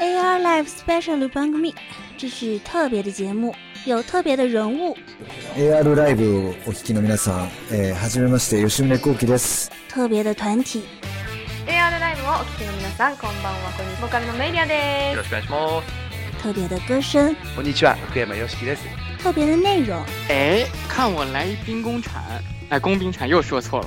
AR Live Special 番組，这是特别的节目，有特别的人物。AR ライブをお聞きの皆さん、えー、はじめまして吉宗幸喜です。特别的团体， AR ライブをお聞きの皆さん、こんばんは。こんにちは。ボーカルのメイリアですよろ。しくお願いします。特别的歌声，こんにちは、福山よしきです。特别的内容，哎，看我来一兵工铲，哎，工兵铲又说错了。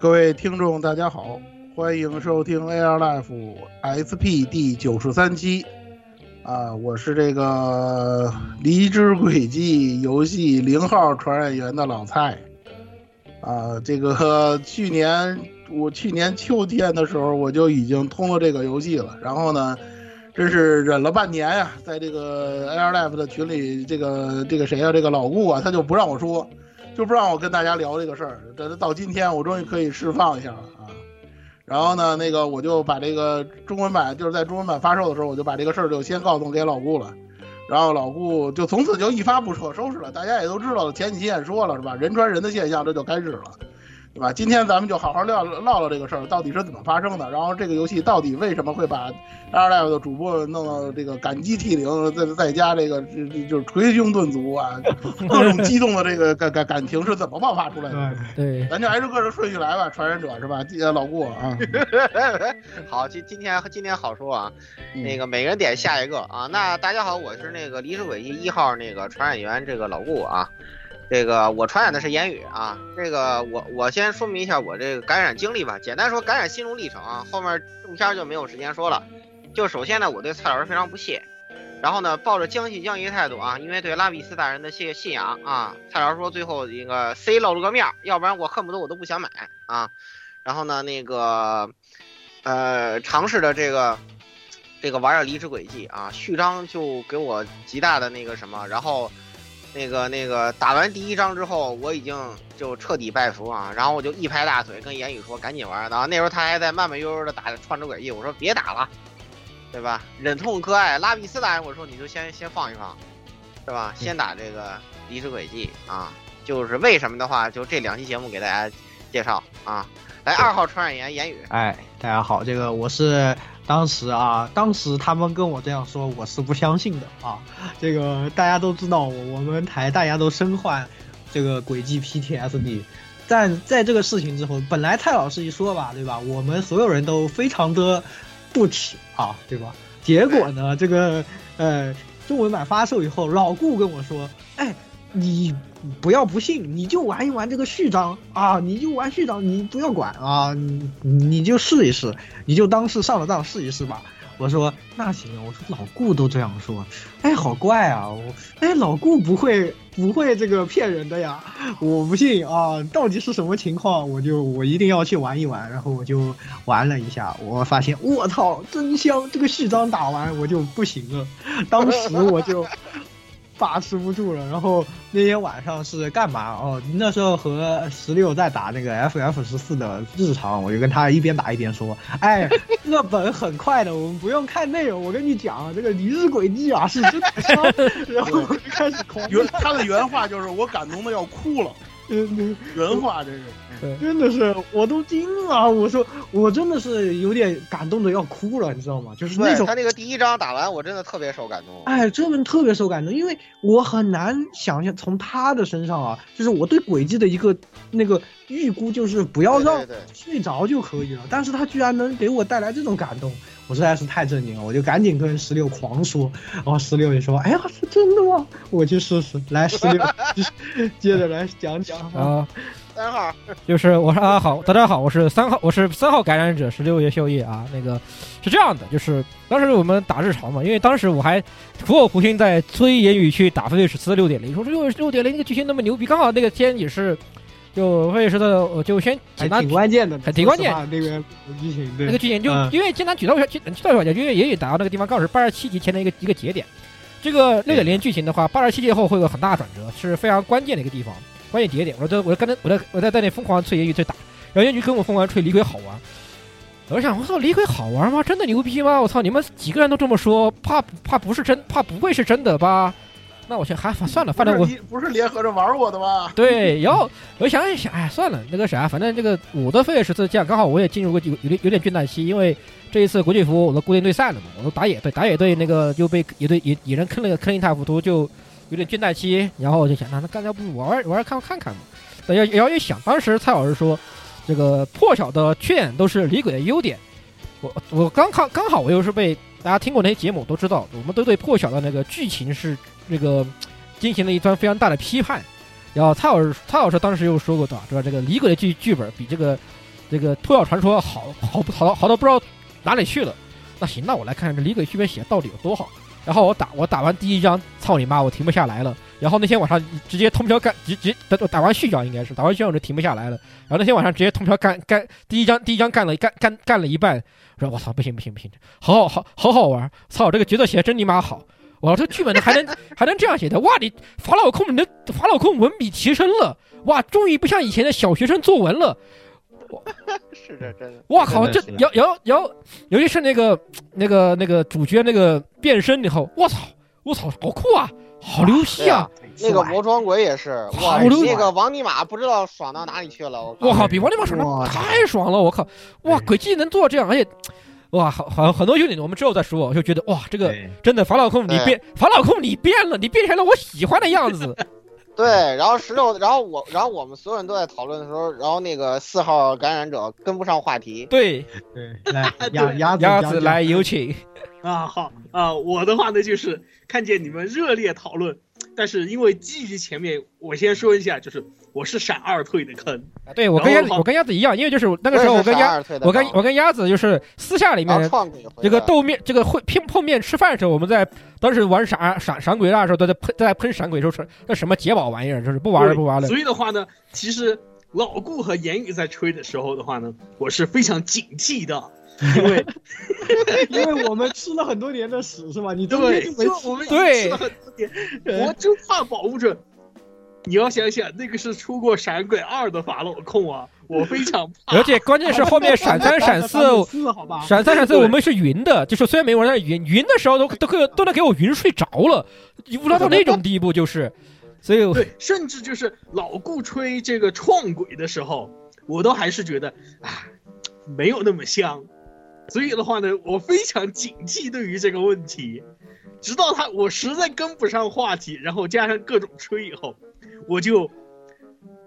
各位听众，大家好，欢迎收听 AR Life SP 第九十三期。啊，我是这个《离之轨迹》游戏零号传染源的老蔡。啊，这个 去年我去年秋天的时候我就已经通了这个游戏了，然后呢，真是忍了半年呀，在这个 AR Life 的群里，这个这个谁呀、这个老顾啊，他就不让我说。就不让我跟大家聊这个事儿，这到今天我终于可以释放一下了啊。然后呢，那个我就把这个中文版，就是在中文版发售的时候，我就把这个事儿就先告诉给老顾了。然后老顾就从此就一发不可收拾了。大家也都知道了，前几期也说了是吧？人传人的现象这就开始了，对吧？今天咱们就好好聊唠唠这个事儿，到底是怎么发生的？然后这个游戏到底为什么会把 Air Live 的主播弄到这个感激涕零，再再加这个就是捶胸顿足啊，各种激动的这个感感感情是怎么爆发出来的？对，咱就挨着个人顺序来吧。传染者是吧？呃，老顾啊，好，今今天今天好说啊，那个每个人点下一个啊。那大家好，我是那个离世轨迹一号那个传染源这个老顾啊。这个我传染的是言语啊，这个我我先说明一下我这个感染经历吧，简单说感染心路历程啊，后面正片就没有时间说了。就首先呢，我对蔡老师非常不屑，然后呢，抱着将信将疑态度啊，因为对拉比斯大人的信信仰啊，蔡老师说最后一个 C 露了个面，要不然我恨不得我都不想买啊。然后呢，那个呃，尝试的这个这个玩儿离职轨迹啊，序章就给我极大的那个什么，然后。那个那个打完第一章之后，我已经就彻底拜服啊，然后我就一拍大腿跟言语说赶紧玩，然后那时候他还在慢慢悠悠的打创着轨迹，我说别打了，对吧？忍痛割爱，拉比斯大人我说你就先先放一放，是吧？先打这个离职轨迹啊，就是为什么的话，就这两期节目给大家介绍啊。来，二号传染源言语，哎，大家好，这个我是。当时啊，当时他们跟我这样说，我是不相信的啊。这个大家都知道，我我们台大家都身患这个轨迹 PTSD。但在这个事情之后，本来蔡老师一说吧，对吧？我们所有人都非常的不耻啊，对吧？结果呢，这个呃中文版发售以后，老顾跟我说，哎，你不要不信，你就玩一玩这个序章啊，你就玩序章，你不要管啊，你你就试一试，你就当是上了当试一试吧。我说那行，我说老顾都这样说，哎，好怪啊！我哎，老顾不会不会这个骗人的呀，我不信啊！到底是什么情况？我就我一定要去玩一玩，然后我就玩了一下，我发现我操，真香！这个序章打完我就不行了，当时我就。把持不住了，然后那天晚上是干嘛？哦，那时候和十六在打那个 FF 十四的日常，我就跟他一边打一边说：“哎，这本很快的，我们不用看内容。我跟你讲，这个离日轨迹啊是真的香。” 然后我就开始狂。原他的原话就是：“我感动的要哭了。”嗯，原话这是。真的是，我都惊了！我说，我真的是有点感动的要哭了，你知道吗？就是那种他那个第一章打完，我真的特别受感动。哎，这本特别受感动，因为我很难想象从他的身上啊，就是我对轨迹的一个那个预估，就是不要让睡着就可以了。但是他居然能给我带来这种感动，我实在是太震惊了！我就赶紧跟十六狂说，然后十六也说：“哎呀，是真的吗？我去试试。”来，十六 接着来讲讲啊。三号就是我说啊好，大家好，我是三号，我是三号感染者，十六叶秀叶啊。那个是这样的，就是当时我们打日常嘛，因为当时我还苦口婆心在催言语去打飞跃史四六点零，说六六点零那个剧情那么牛逼，刚好那个天也是就飞跃史的，我就先简单挺关键的，很挺关键那个剧情，那个剧情就因为简单举到举举到一下，因为言语打到那个地方刚好是八十七集前的一个一个节点，这个六点零剧情的话，八十七集后会有很大转折，是非常关键的一个地方。关键节点，我在我在跟他，我在我在在那疯狂吹言语在打，然后言语跟我疯狂吹李鬼好玩，我想我操李鬼好玩吗？真的牛逼吗？我操你们几个人都这么说，怕怕不是真，怕不会是真的吧？那我先还算了，反正我不是联合着玩我的吧？对，然后我想一想，哎，算了，那个啥，反正这个我的飞跃十次这样，刚好我也进入过有有点有点倦怠期，因为这一次国际服我的固定队散了嘛，我都打野队，打野队那个就被野队野野人坑了个坑一塌糊涂就。有点倦怠期，然后我就想，那那干脆不玩玩玩看看看嘛。要要一想，当时蔡老师说，这个破晓的缺点都是李鬼的优点。我我刚看刚好我又是被大家听过那些节目都知道，我们都对破晓的那个剧情是那个进行了一番非常大的批判。然后蔡老师蔡老师当时又说过的，对吧？这个李鬼的剧剧本比这个这个破晓传说好好好到好到不知道哪里去了。那行，那我来看看这李鬼剧本写到底有多好。然后我打我打完第一章，操你妈，我停不下来了。然后那天晚上直接通宵干，直直打打完续章应该是打完续章我就停不下来了。然后那天晚上直接通宵干干第一章第一章干了干干干了一半，我说我操不行不行不行，好好好好好玩，操这个角色写的真尼玛好，哇这剧本还能 还能这样写的，哇你法老控你的法老控文笔提升了，哇终于不像以前的小学生作文了。是这真的，哇靠！这尤尤尤，尤其是那个那个那个主角那个变身以后，我操，我操，好酷啊，好牛批啊！那个魔装鬼也是，哇，那个王尼玛不知道爽到哪里去了，我靠，比王尼玛爽的太爽了，我靠，哇，鬼技能做这样，而且，哇，好，好像很多兄弟，我们之后再说，我就觉得哇，这个真的法老控你变，法老控你变了，你变成了我喜欢的样子。对，然后十六，然后我，然后我们所有人都在讨论的时候，然后那个四号感染者跟不上话题。对对，来 鸭鸭鸭子来有请。啊好啊，我的话呢就是看见你们热烈讨论，但是因为基于前面，我先说一下，就是我是闪二退的坑。对我跟鸭子我跟鸭子一样，因为就是那个时候我跟鸭我跟我跟鸭子就是私下里面这个斗面这个会碰碰面吃饭的时候，我们在当时玩闪闪闪鬼的时候都在喷都在喷闪鬼说是那什么解宝玩意儿，就是不玩了不玩了。所以的话呢，其实老顾和言语在吹的时候的话呢，我是非常警惕的。因为，因为我们吃了很多年的屎，是吧？你对，就我们对吃了很多年，我就怕保不准。你要想想，那个是出过《闪鬼二》的法老控啊，我非常怕。而且关键是后面闪三、闪四，好吧闪三、闪四我们是云的，就是虽然没玩到云，云的时候都都可以都能给我云睡着了，无聊到那种地步，就是。所以对，甚至就是老顾吹这个创鬼的时候，我都还是觉得啊，没有那么香。所以的话呢，我非常警惕对于这个问题，直到他我实在跟不上话题，然后加上各种吹以后，我就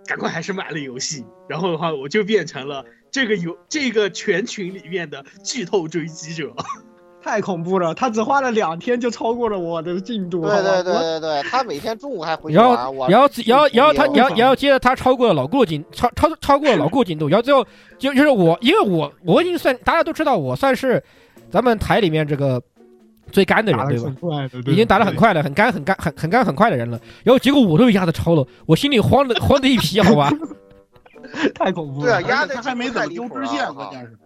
赶快还是买了游戏，然后的话我就变成了这个游这个全群里面的剧透追击者。太恐怖了！他只花了两天就超过了我的进度。对对对对对，他每天中午还回去玩。然后然后然后然后他然后然后接着他超过了老顾进超超超过了老顾进度，然后最后就就是我，因为我我已经算大家都知道我算是咱们台里面这个最干的人对吧？已经打得很快了，很干很干很很干很快的人了。然后结果我都一下子超了，我心里慌的慌的一批，好吧？太恐怖了！对啊，压的还没怎么丢支线，关键是。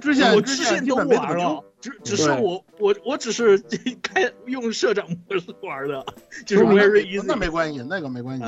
支线我支线都玩了，只只是我我我只是开用社长模式玩的，就是 very easy。那没关系，那个没关系，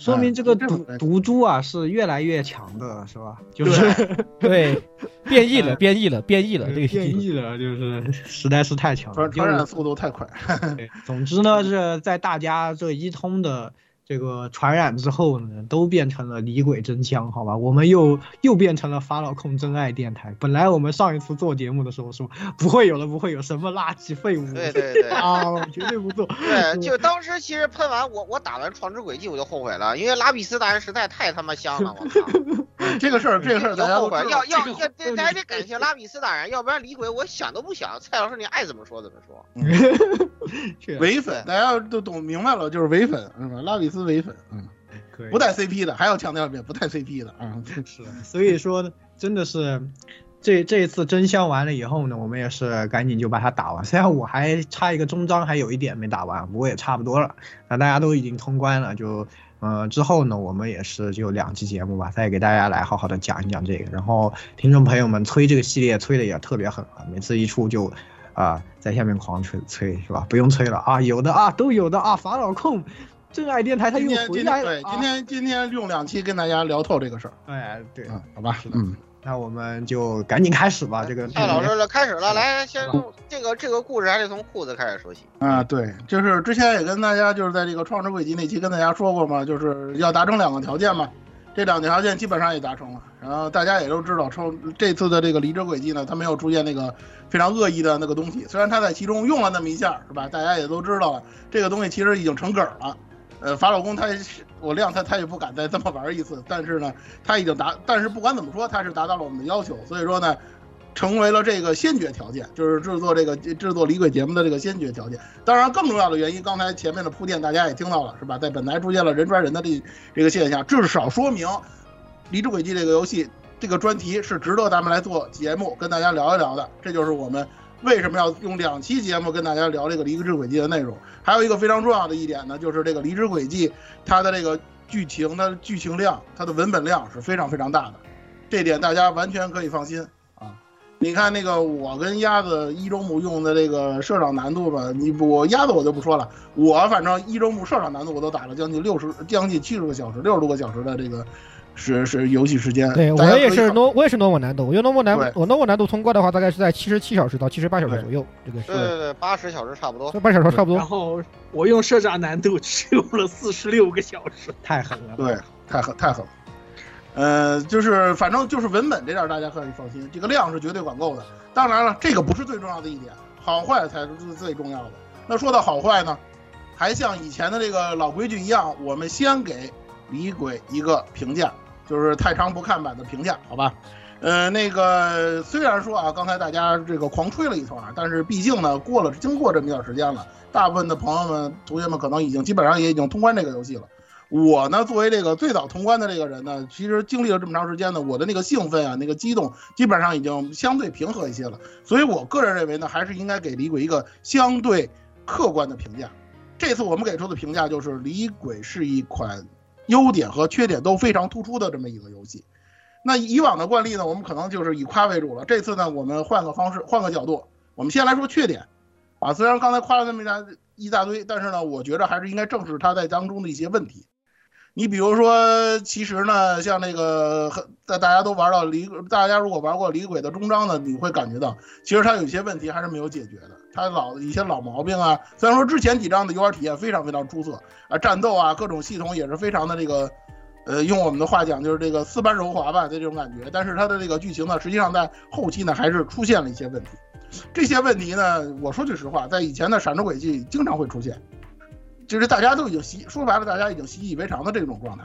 说明这个毒毒株啊是越来越强的，是吧？就是对，变异了，变异了，变异了，这个变异了，就是实在是太强了，传染速度太快。总之呢，是在大家这一通的。这个传染之后呢，都变成了李鬼真枪，好吧？我们又又变成了法老控真爱电台。本来我们上一次做节目的时候说不会有了，不会有什么垃圾废物，对 对对啊，绝对不做。对，就当时其实喷完我，我打完创之轨迹我就后悔了，因为拉比斯大人实在太他妈香了，我操！这个事儿，这个事儿大家后悔，要要要，得还得感谢拉比斯大人，要不然李鬼我想都不想。蔡老师你爱怎么说怎么说。唯粉，大家都懂明白了，就是唯粉是吧？拉比斯。丝唯粉，嗯，可以不带 CP 的，还要强调一遍，不带 CP 的啊。是，所以说真的是这这一次真香完了以后呢，我们也是赶紧就把它打完。虽然我还差一个终章，还有一点没打完，不过也差不多了。那大家都已经通关了，就呃之后呢，我们也是就两期节目吧，再给大家来好好的讲一讲这个。然后听众朋友们催这个系列催的也特别狠啊，每次一出就啊、在下面狂催催是吧？不用催了啊，有的啊都有的啊，法老控。真爱电台他又今天回来了，今天对，啊今天今天用两期跟大家聊透这个事儿，哎对，嗯，好吧，嗯，那我们就赶紧开始吧。这个蔡老师了，开始了，来，先从这个这个故事还得从裤子开始说起。啊，对，就是之前也跟大家就是在这个创世轨迹那期跟大家说过嘛，就是要达成两个条件嘛，这两个条件基本上也达成了。然后大家也都知道，抽这次的这个离职轨迹呢，它没有出现那个非常恶意的那个东西，虽然它在其中用了那么一下，是吧？大家也都知道了，这个东西其实已经成梗了。呃，法老公他我谅他，他也不敢再这么玩一次，但是呢，他已经达，但是不管怎么说，他是达到了我们的要求，所以说呢，成为了这个先决条件，就是制作这个制作离轨节目的这个先决条件。当然，更重要的原因，刚才前面的铺垫大家也听到了，是吧？在本台出现了人传人的这这个现象，至少说明《离之轨迹》这个游戏这个专题是值得咱们来做节目跟大家聊一聊的。这就是我们为什么要用两期节目跟大家聊这个《离之轨迹》的内容。还有一个非常重要的一点呢，就是这个《离之轨迹》它的这个剧情的剧情量，它的文本量是非常非常大的，这点大家完全可以放心啊。你看那个我跟鸭子一周目用的这个社长难度吧，你不鸭子我就不说了，我反正一周目社长难度我都打了将近六十将近七十个小时，六十多个小时的这个是是游戏时间。对我也是诺，我也是诺稳难度。我用诺稳难对，我诺稳难度通过的话，大概是在七十七小时到七十八小时左右，这个是对对对，八十小时差不多。这半小时差不多。然后我用社长难度只用了四十六个小时，太狠了。对，太狠太狠了。呃，就是反正就是文本这点大家可以放心，这个量是绝对管够的。当然了，这个不是最重要的一点，好坏才是最最重要的。那说到好坏呢，还像以前的这个老规矩一样，我们先给李鬼一个评价，就是太长不看版的评价，好吧？呃，那个虽然说啊，刚才大家这个狂吹了一通啊，但是毕竟呢，过了经过这么一段时间了，大部分的朋友们、同学们可能已经基本上也已经通关这个游戏了。我呢，作为这个最早通关的这个人呢，其实经历了这么长时间呢，我的那个兴奋啊，那个激动，基本上已经相对平和一些了。所以我个人认为呢，还是应该给李鬼一个相对客观的评价。这次我们给出的评价就是，李鬼是一款优点和缺点都非常突出的这么一个游戏。那以往的惯例呢，我们可能就是以夸为主了。这次呢，我们换个方式，换个角度，我们先来说缺点。啊，虽然刚才夸了那么一大一大堆，但是呢，我觉得还是应该正视它在当中的一些问题。你比如说，其实呢，像那个在大家都玩到离，大家如果玩过离鬼的终章呢，你会感觉到，其实它有些问题还是没有解决的。它老一些老毛病啊，虽然说之前几章的游玩体验非常非常出色啊，战斗啊各种系统也是非常的这个，呃，用我们的话讲就是这个丝般柔滑吧的这种感觉。但是它的这个剧情呢，实际上在后期呢还是出现了一些问题。这些问题呢，我说句实话，在以前的闪之轨迹经常会出现。就是大家都已经习，说白了，大家已经习以为常的这种状态。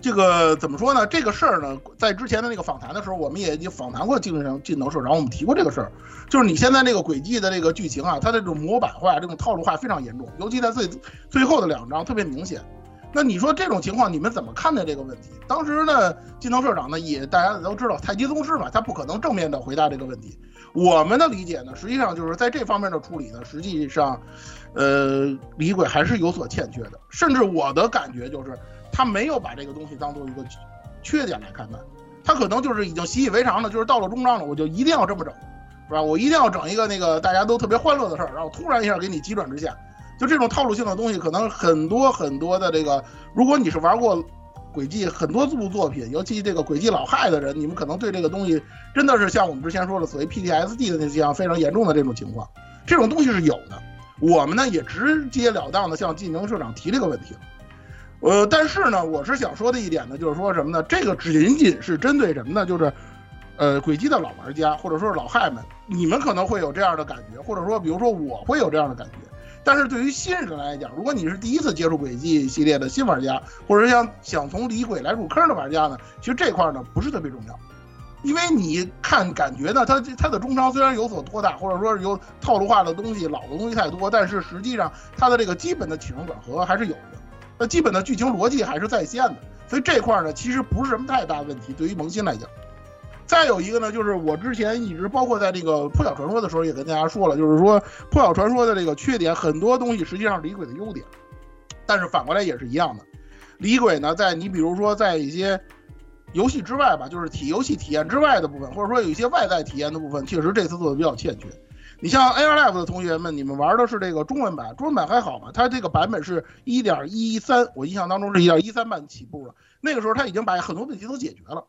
这个怎么说呢？这个事儿呢，在之前的那个访谈的时候，我们也已经访谈过镜头镜头社长，我们提过这个事儿，就是你现在这个轨迹的这个剧情啊，它的这种模板化、这种套路化非常严重，尤其在最最后的两章特别明显。那你说这种情况，你们怎么看待这个问题？当时呢，金头社长呢也大家都知道，太极宗师嘛，他不可能正面的回答这个问题。我们的理解呢，实际上就是在这方面的处理呢，实际上，呃，李鬼还是有所欠缺的。甚至我的感觉就是，他没有把这个东西当做一个缺点来看待，他可能就是已经习以为常了，就是到了终章了，我就一定要这么整，是吧？我一定要整一个那个大家都特别欢乐的事儿，然后突然一下给你急转直下。就这种套路性的东西，可能很多很多的这个，如果你是玩过轨迹很多部作品，尤其这个轨迹老害的人，你们可能对这个东西真的是像我们之前说的所谓 PTSD 的那样非常严重的这种情况，这种东西是有的。我们呢也直截了当的向晋能社长提这个问题了。呃，但是呢，我是想说的一点呢，就是说什么呢？这个仅仅是针对什么呢？就是，呃，轨迹的老玩家或者说是老害们，你们可能会有这样的感觉，或者说比如说我会有这样的感觉。但是对于新人来讲，如果你是第一次接触轨迹系列的新玩家，或者想想从离鬼来入坑的玩家呢，其实这块呢不是特别重要，因为你看感觉呢，它它的中章虽然有所拖大，或者说是有套路化的东西、老的东西太多，但是实际上它的这个基本的起承转合还是有的。那基本的剧情逻辑还是在线的，所以这块呢其实不是什么太大问题，对于萌新来讲。再有一个呢，就是我之前一直包括在这个破晓传说的时候也跟大家说了，就是说破晓传说的这个缺点，很多东西实际上是李鬼的优点，但是反过来也是一样的。李鬼呢，在你比如说在一些游戏之外吧，就是体游戏体验之外的部分，或者说有一些外在体验的部分，确实这次做的比较欠缺。你像 AR Live 的同学们，你们玩的是这个中文版，中文版还好嘛？它这个版本是一点一三，我印象当中是一点一三版起步了。那个时候它已经把很多问题都解决了。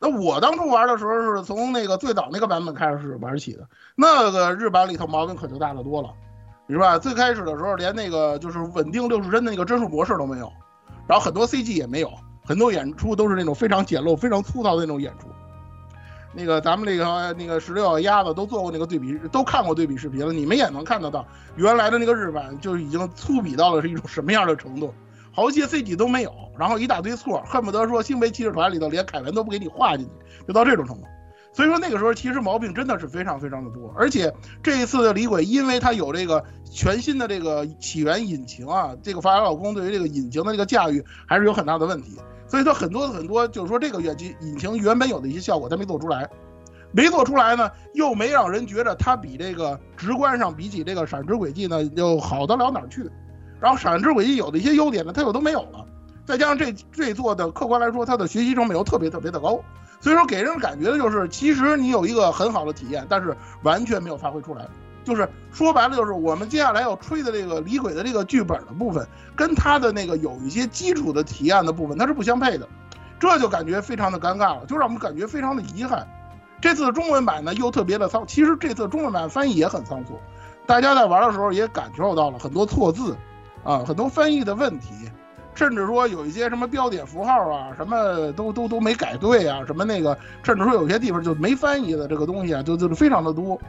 那我当初玩的时候是从那个最早那个版本开始玩起的，那个日版里头毛病可就大得多了，你是吧？最开始的时候连那个就是稳定六十帧的那个帧数模式都没有，然后很多 CG 也没有，很多演出都是那种非常简陋、非常粗糙的那种演出。那个咱们那个那个十六鸭子都做过那个对比，都看过对比视频了，你们也能看得到，原来的那个日版就已经粗鄙到了是一种什么样的程度。好些 CG 都没有，然后一大堆错，恨不得说《星杯骑士团》里头连凯文都不给你画进去，就到这种程度。所以说那个时候其实毛病真的是非常非常的多，而且这一次的李鬼，因为他有这个全新的这个起源引擎啊，这个法老老公对于这个引擎的这个驾驭还是有很大的问题，所以说很多很多就是说这个远机引擎原本有的一些效果他没做出来，没做出来呢，又没让人觉得它比这个直观上比起这个闪之轨迹呢又好得了哪儿去。然后闪之轨迹有的一些优点呢，它又都没有了，再加上这这座的客观来说，它的学习成本又特别特别的高，所以说给人感觉的就是，其实你有一个很好的体验，但是完全没有发挥出来。就是说白了，就是我们接下来要吹的这个李鬼的这个剧本的部分，跟他的那个有一些基础的体验的部分，它是不相配的，这就感觉非常的尴尬了，就让我们感觉非常的遗憾。这次中文版呢又特别的仓，其实这次中文版翻译也很仓促，大家在玩的时候也感受到了很多错字。啊，很多翻译的问题，甚至说有一些什么标点符号啊，什么都都都没改对啊，什么那个，甚至说有些地方就没翻译的这个东西啊，就就是非常的多。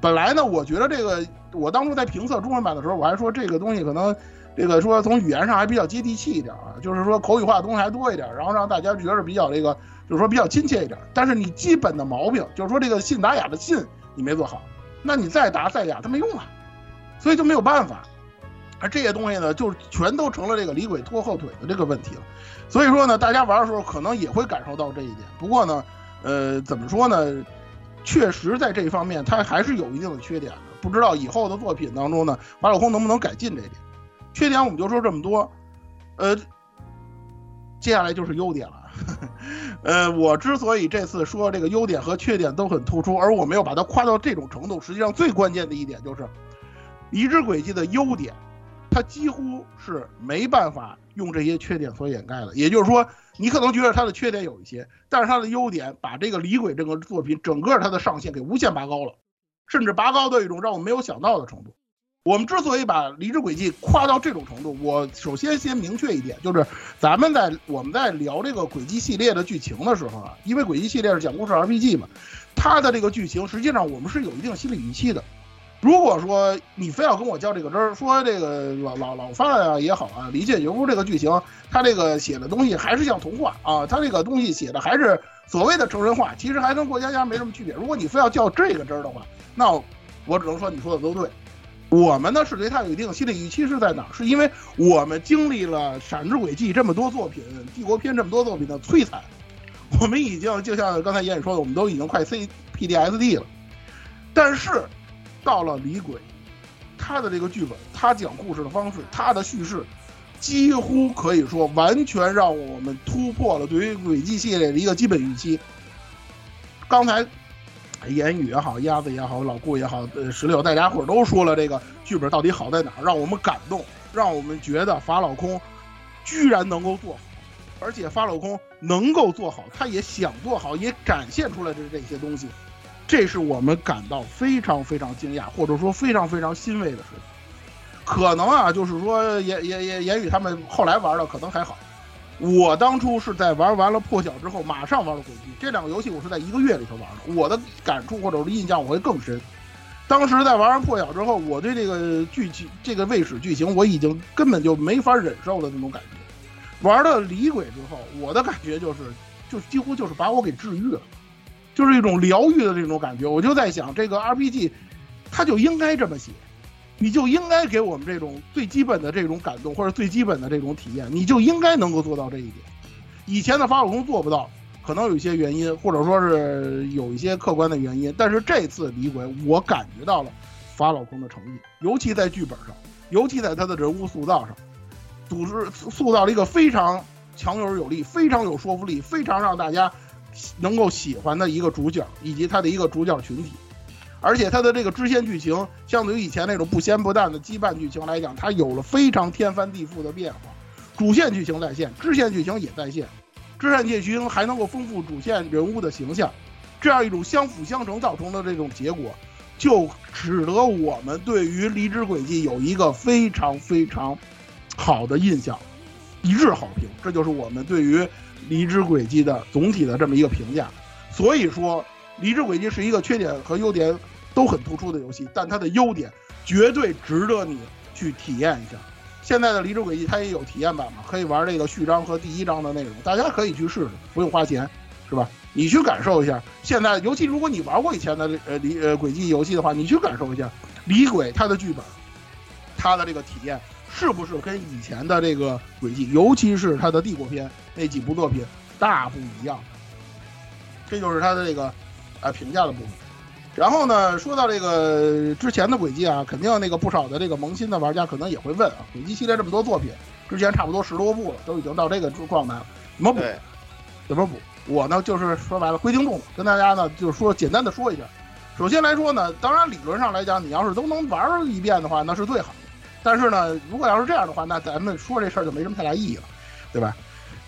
本来呢，我觉得这个，我当初在评测中文版的时候，我还说这个东西可能，这个说从语言上还比较接地气一点啊，就是说口语化的东西还多一点，然后让大家觉得比较这个，就是说比较亲切一点。但是你基本的毛病，就是说这个信达雅的信你没做好，那你再达再雅它没用啊，所以就没有办法。而这些东西呢，就全都成了这个李鬼拖后腿的这个问题了。所以说呢，大家玩的时候可能也会感受到这一点。不过呢，呃，怎么说呢？确实在这方面，它还是有一定的缺点的。不知道以后的作品当中呢，马老空能不能改进这一点？缺点我们就说这么多。呃，接下来就是优点了。呃，我之所以这次说这个优点和缺点都很突出，而我没有把它夸到这种程度，实际上最关键的一点就是，离之轨迹的优点。它几乎是没办法用这些缺点所掩盖的，也就是说，你可能觉得它的缺点有一些，但是它的优点把这个李鬼这个作品整个它的上限给无限拔高了，甚至拔高到一种让我没有想到的程度。我们之所以把离职轨迹夸到这种程度，我首先先明确一点，就是咱们在我们在聊这个轨迹系列的剧情的时候啊，因为轨迹系列是讲故事 RPG 嘛，它的这个剧情实际上我们是有一定心理预期的。如果说你非要跟我较这个真儿，说这个老老老范啊也好啊，李建游这个剧情，他这个写的东西还是像童话啊，他这个东西写的还是所谓的成人化，其实还跟过家家没什么区别。如果你非要较这个真儿的话，那我只能说你说的都对。我们呢是对他有一定心理预期是在哪儿？是因为我们经历了《闪之轨迹》这么多作品，《帝国篇》这么多作品的摧残，我们已经就像刚才言语说的，我们都已经快 C P D S D 了，但是。到了李鬼，他的这个剧本，他讲故事的方式，他的叙事，几乎可以说完全让我们突破了对于轨迹系列的一个基本预期。刚才言语也好，鸭子也好，老顾也好，呃，石榴大家伙都说了这个剧本到底好在哪儿，让我们感动，让我们觉得法老空居然能够做好，而且法老空能够做好，他也想做好，也展现出来的这些东西。这是我们感到非常非常惊讶，或者说非常非常欣慰的事情。可能啊，就是说言言言言语他们后来玩的可能还好。我当初是在玩完了破晓之后，马上玩了轨迹这两个游戏，我是在一个月里头玩的。我的感触或者是印象我会更深。当时在玩完破晓之后，我对这个剧情、这个卫史剧情，我已经根本就没法忍受的那种感觉。玩了离鬼之后，我的感觉就是，就几乎就是把我给治愈了。就是一种疗愈的这种感觉，我就在想，这个 RPG，它就应该这么写，你就应该给我们这种最基本的这种感动或者最基本的这种体验，你就应该能够做到这一点。以前的法老宫做不到，可能有一些原因，或者说是有一些客观的原因。但是这次李鬼，我感觉到了法老宫的诚意，尤其在剧本上，尤其在他的人物塑造上，组织塑造了一个非常强有力、非常有说服力、非常让大家能够喜欢的一个主角，以及他的一个主角群体。而且他的这个支线剧情，相对于以前那种不咸不淡的羁绊剧情来讲，它有了非常天翻地覆的变化。主线剧情在线，支线剧情也在线，支线剧情还能够丰富主线人物的形象，这样一种相辅相成造成的这种结果，就使得我们对于《离之轨迹》有一个非常非常好的印象，一致好评。这就是我们对于《离之轨迹》的总体的这么一个评价。所以说，《离之轨迹》是一个缺点和优点都很突出的游戏，但它的优点绝对值得你去体验一下。现在的《离之轨迹》它也有体验版嘛，可以玩这个序章和第一章的内容，大家可以去试试，不用花钱，是吧？你去感受一下。现在，尤其如果你玩过以前的呃离呃轨迹游戏的话，你去感受一下《离轨》它的剧本，它的这个体验是不是跟以前的这个轨迹，尤其是他的帝国篇那几部作品大不一样？这就是他的这个呃评价的部分。然后呢，说到这个之前的轨迹啊，肯定那个不少的这个萌新的玩家可能也会问啊，轨迹系列这么多作品，之前差不多十多部了，都已经到这个状态了，怎么补？怎么补？我呢就是说白了规定动作，跟大家呢就是说简单的说一下。首先来说呢，当然理论上来讲，你要是都能玩一遍的话，那是最好的。但是呢，如果要是这样的话，那咱们说这事儿就没什么太大意义了，对吧？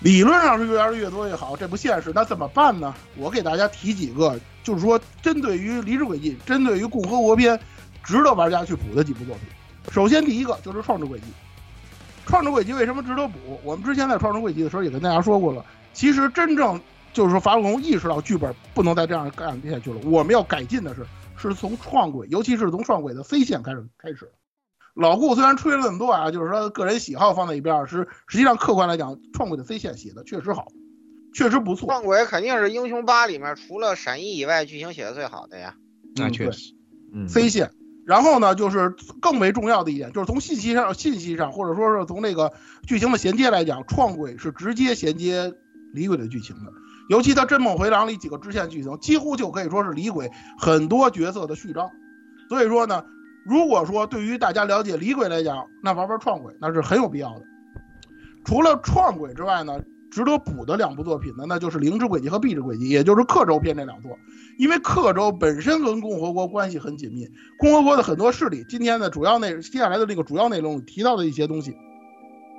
理论上是越玩越多越好，这不现实，那怎么办呢？我给大家提几个，就是说针对于《离职轨迹》，针对于《共和国篇》，值得玩家去补的几部作品。首先第一个就是《创之轨迹》。《创之轨迹》为什么值得补？我们之前在《创之轨迹》的时候也跟大家说过了。其实真正就是说法老宫意识到剧本不能再这样干下去了，我们要改进的是，是从创轨，尤其是从创轨的 C 线开始开始。老顾虽然吹了那么多啊，就是说个人喜好放在一边，是实际上客观来讲，创鬼的 C 线写的确实好，确实不错。创鬼肯定是英雄八里面除了闪一以外剧情写的最好的呀。那确实，嗯，C 线。然后呢，就是更为重要的一点，就是从信息上、信息上，或者说是从那个剧情的衔接来讲，创鬼是直接衔接李鬼的剧情的。尤其他《真梦回廊》里几个支线剧情，几乎就可以说是李鬼很多角色的序章。所以说呢。如果说对于大家了解李鬼来讲，那玩玩创鬼那是很有必要的。除了创鬼之外呢，值得补的两部作品呢，那就是《灵之轨迹》和《壁之轨迹》，也就是克州篇这两座。因为克州本身跟共和国关系很紧密，共和国的很多势力，今天的主要内接下来的这个主要内容提到的一些东西，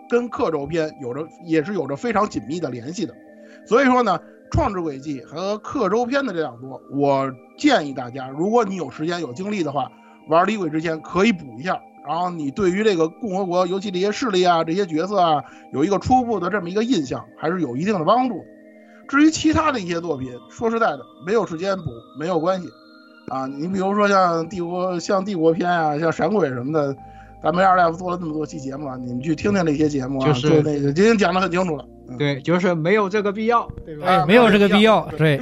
跟克州篇有着也是有着非常紧密的联系的。所以说呢，《创之轨迹》和克州篇的这两座，我建议大家，如果你有时间有精力的话。玩李鬼之前可以补一下，然后你对于这个共和国，尤其这些势力啊、这些角色啊，有一个初步的这么一个印象，还是有一定的帮助。至于其他的一些作品，说实在的，没有时间补没有关系，啊，你比如说像帝国、像帝国篇啊、像闪鬼什么的，咱们二大夫做了那么多期节目啊，你们去听听那些节目啊，就是那个已经讲得很清楚了。对，就是没有这个必要，对吧？哎，没有这个必要，对。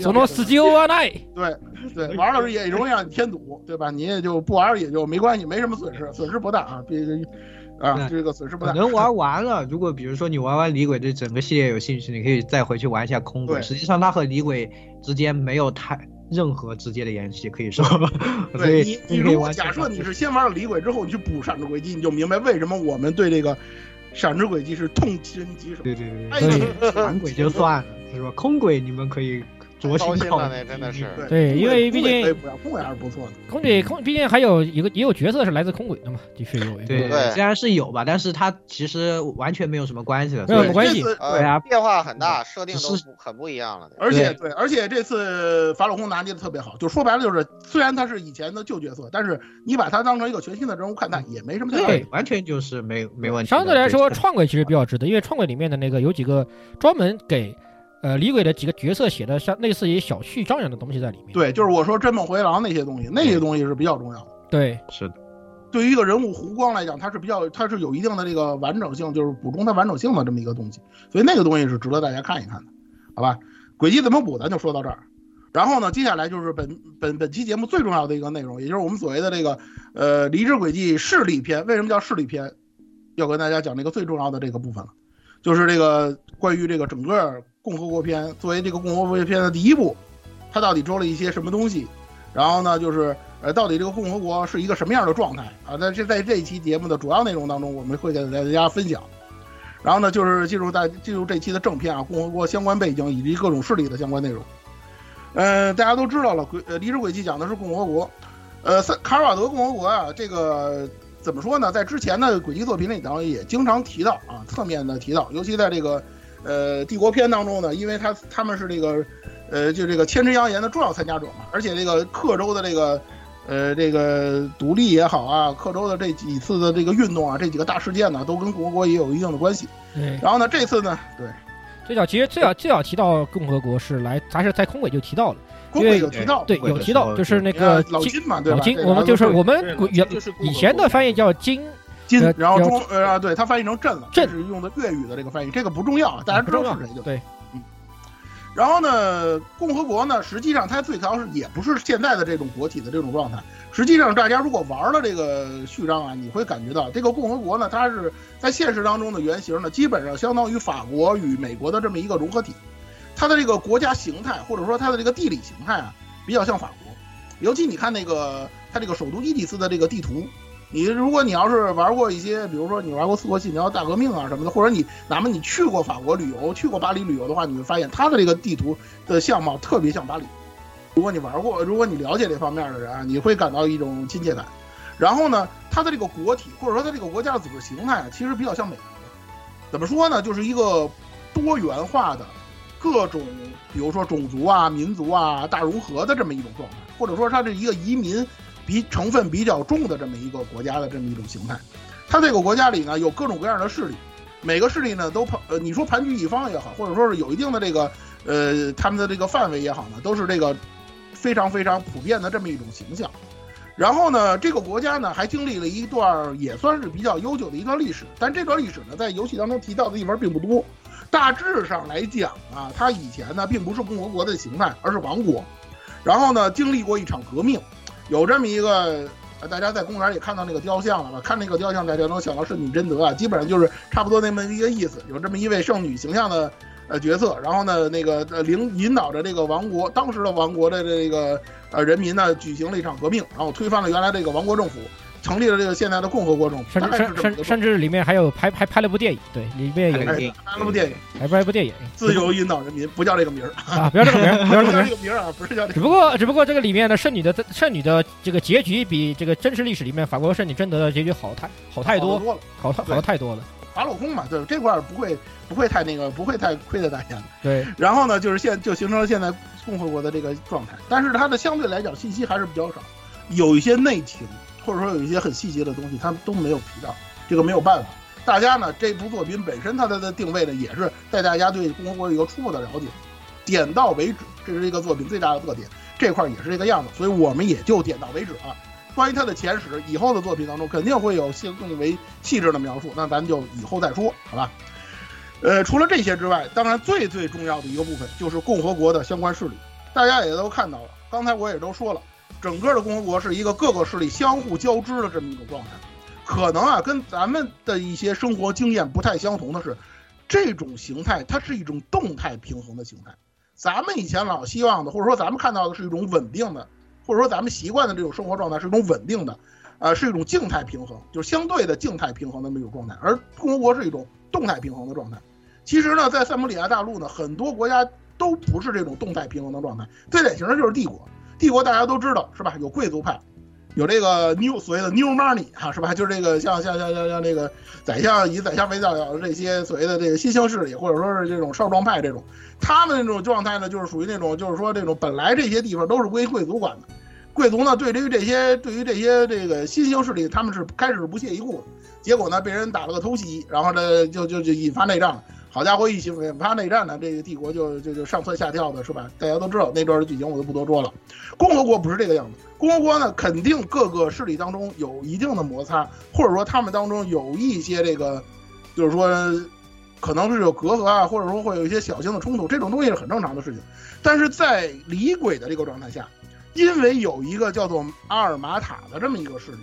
索诺斯基欧奈，对对，玩了也容易让你添堵，对吧？你也就不玩也就没关系，没什么损失，损失不大啊，别啊，这个损失不大。能玩完了，如果比如说你玩完李鬼对整个系列有兴趣，你可以再回去玩一下空鬼。实际上它和李鬼之间没有太任何直接的联系，可以说。对你，你如果假设你是先玩了李鬼之后，你去补闪之轨迹，你就明白为什么我们对这个。闪之轨迹是痛心疾首，对对对，所以闪轨就算了，是吧？空轨你们可以。多心了，那真的是对，因为毕竟空轨还是不错的。空轨空，毕竟还有一个也有角色是来自空轨的嘛，的确有。对对，虽然是有吧，但是它其实完全没有什么关系的，没有什么关系。对啊，变化很大，设定都很不一样了。而且对，而且这次法老空拿捏的特别好，就说白了就是，虽然他是以前的旧角色，但是你把他当成一个全新的人物看待，也没什么太大对，完全就是没没问题。相对来说，创轨其实比较值得，因为创轨里面的那个有几个专门给。呃，李鬼的几个角色写的像类似于小序章一样的东西在里面。对，就是我说真梦回廊那些东西，那些东西是比较重要的。对，是的。对于一个人物弧光来讲，它是比较，它是有一定的这个完整性，就是补充它完整性的这么一个东西。所以那个东西是值得大家看一看的，好吧？轨迹怎么补，咱就说到这儿。然后呢，接下来就是本本本期节目最重要的一个内容，也就是我们所谓的这个呃离职轨迹势力篇。为什么叫势力篇？要跟大家讲这个最重要的这个部分了，就是这个关于这个整个共和国篇作为这个共和国篇的第一部，它到底捉了一些什么东西？然后呢，就是呃，到底这个共和国是一个什么样的状态啊？在这在这一期节目的主要内容当中，我们会给大家分享。然后呢，就是进入大进入这期的正片啊，共和国相关背景以及各种势力的相关内容。呃，大家都知道了，轨呃离职轨迹讲的是共和国，呃，萨卡尔瓦德共和国啊，这个。怎么说呢？在之前的轨迹作品里头也经常提到啊，侧面的提到，尤其在这个呃帝国篇当中呢，因为他他们是这个呃就这个千之扬言的重要参加者嘛，而且这个克州的这个呃这个独立也好啊，克州的这几次的这个运动啊，这几个大事件呢，都跟共和国也有一定的关系。对。然后呢，这次呢，对，最早其实最早最早提到共和国是来，咱是在空轨就提到了。对，有提到，对，有提到，就是那个老金嘛，对老金，我们就是我们原以前的翻译叫金金，然后中呃，对，它翻译成镇了，这是用的粤语的这个翻译，这个不重要，大家知道是谁就对。嗯。然后呢，共和国呢，实际上它最早是也不是现在的这种国体的这种状态。实际上，大家如果玩了这个序章啊，你会感觉到这个共和国呢，它是在现实当中的原型呢，基本上相当于法国与美国的这么一个融合体。它的这个国家形态，或者说它的这个地理形态啊，比较像法国。尤其你看那个它这个首都伊蒂斯的这个地图，你如果你要是玩过一些，比如说你玩过《四国信条》《大革命》啊什么的，或者你哪怕你去过法国旅游，去过巴黎旅游的话，你会发现它的这个地图的相貌特别像巴黎。如果你玩过，如果你了解这方面的人啊，你会感到一种亲切感。然后呢，它的这个国体，或者说它这个国家的组织形态啊，其实比较像美国。怎么说呢？就是一个多元化的。各种，比如说种族啊、民族啊大融合的这么一种状态，或者说它是一个移民比成分比较重的这么一个国家的这么一种形态。它这个国家里呢有各种各样的势力，每个势力呢都盘呃你说盘踞一方也好，或者说是有一定的这个呃他们的这个范围也好呢，都是这个非常非常普遍的这么一种形象。然后呢，这个国家呢还经历了一段也算是比较悠久的一段历史，但这段历史呢在游戏当中提到的地方并不多。大致上来讲啊，它以前呢并不是共和国的形态，而是王国。然后呢，经历过一场革命，有这么一个，大家在公园里看到那个雕像了吧？看那个雕像，大家能想到圣女贞德啊，基本上就是差不多那么一个意思。有这么一位圣女形象的呃角色，然后呢，那个领引导着这个王国，当时的王国的这个呃人民呢，举行了一场革命，然后推翻了原来这个王国政府。成立了这个现在的共和国中，甚至甚甚至里面还有拍还拍了部电影，对，里面有拍了部电影，还拍了部电影，自由引导人民，不叫这个名儿。啊，不叫 这个名儿，不叫这个名儿啊，不是叫。只不过只不过这个里面的圣女的圣女的这个结局比这个真实历史里面法国圣女贞德的结局好太好太多，好太好太多了。法老空嘛，对这块不会不会太那个不会太亏待大家的。对，然后呢，就是现就形成了现在共和国的这个状态，但是它的相对来讲信息还是比较少，有一些内情。或者说有一些很细节的东西，他们都没有提到，这个没有办法。大家呢，这部作品本身它的的定位呢，也是带大家对共和国有一个初步的了解，点到为止，这是一个作品最大的特点。这块也是这个样子，所以我们也就点到为止啊。关于它的前史，以后的作品当中肯定会有些更为细致的描述，那咱就以后再说，好吧？呃，除了这些之外，当然最最重要的一个部分就是共和国的相关势力，大家也都看到了，刚才我也都说了。整个的共和国是一个各个势力相互交织的这么一种状态，可能啊跟咱们的一些生活经验不太相同的是，这种形态它是一种动态平衡的形态。咱们以前老希望的，或者说咱们看到的是一种稳定的，或者说咱们习惯的这种生活状态是一种稳定的，呃，是一种静态平衡，就是相对的静态平衡的那种状态。而共和国是一种动态平衡的状态。其实呢，在塞姆里亚大陆呢，很多国家都不是这种动态平衡的状态，最典型的就是帝国。帝国大家都知道是吧？有贵族派，有这个 new 所谓的 new money 哈是吧？就是这个像像像像像这个宰相以宰相为代表的这些所谓的这个新兴势力，或者说是这种少壮派这种，他们那种状态呢，就是属于那种就是说这种本来这些地方都是归贵族管的，贵族呢对于这些对于这些这个新兴势力，他们是开始是不屑一顾的，结果呢被人打了个偷袭，然后呢就就就引发内战了。好家伙，一起引发内战呢，这个帝国就就就上蹿下跳的是吧？大家都知道那段的剧情，我就不多说了。共和国不是这个样子，共和国呢，肯定各个势力当中有一定的摩擦，或者说他们当中有一些这个，就是说可能是有隔阂啊，或者说会有一些小型的冲突，这种东西是很正常的事情。但是在李鬼的这个状态下，因为有一个叫做阿尔玛塔的这么一个势力，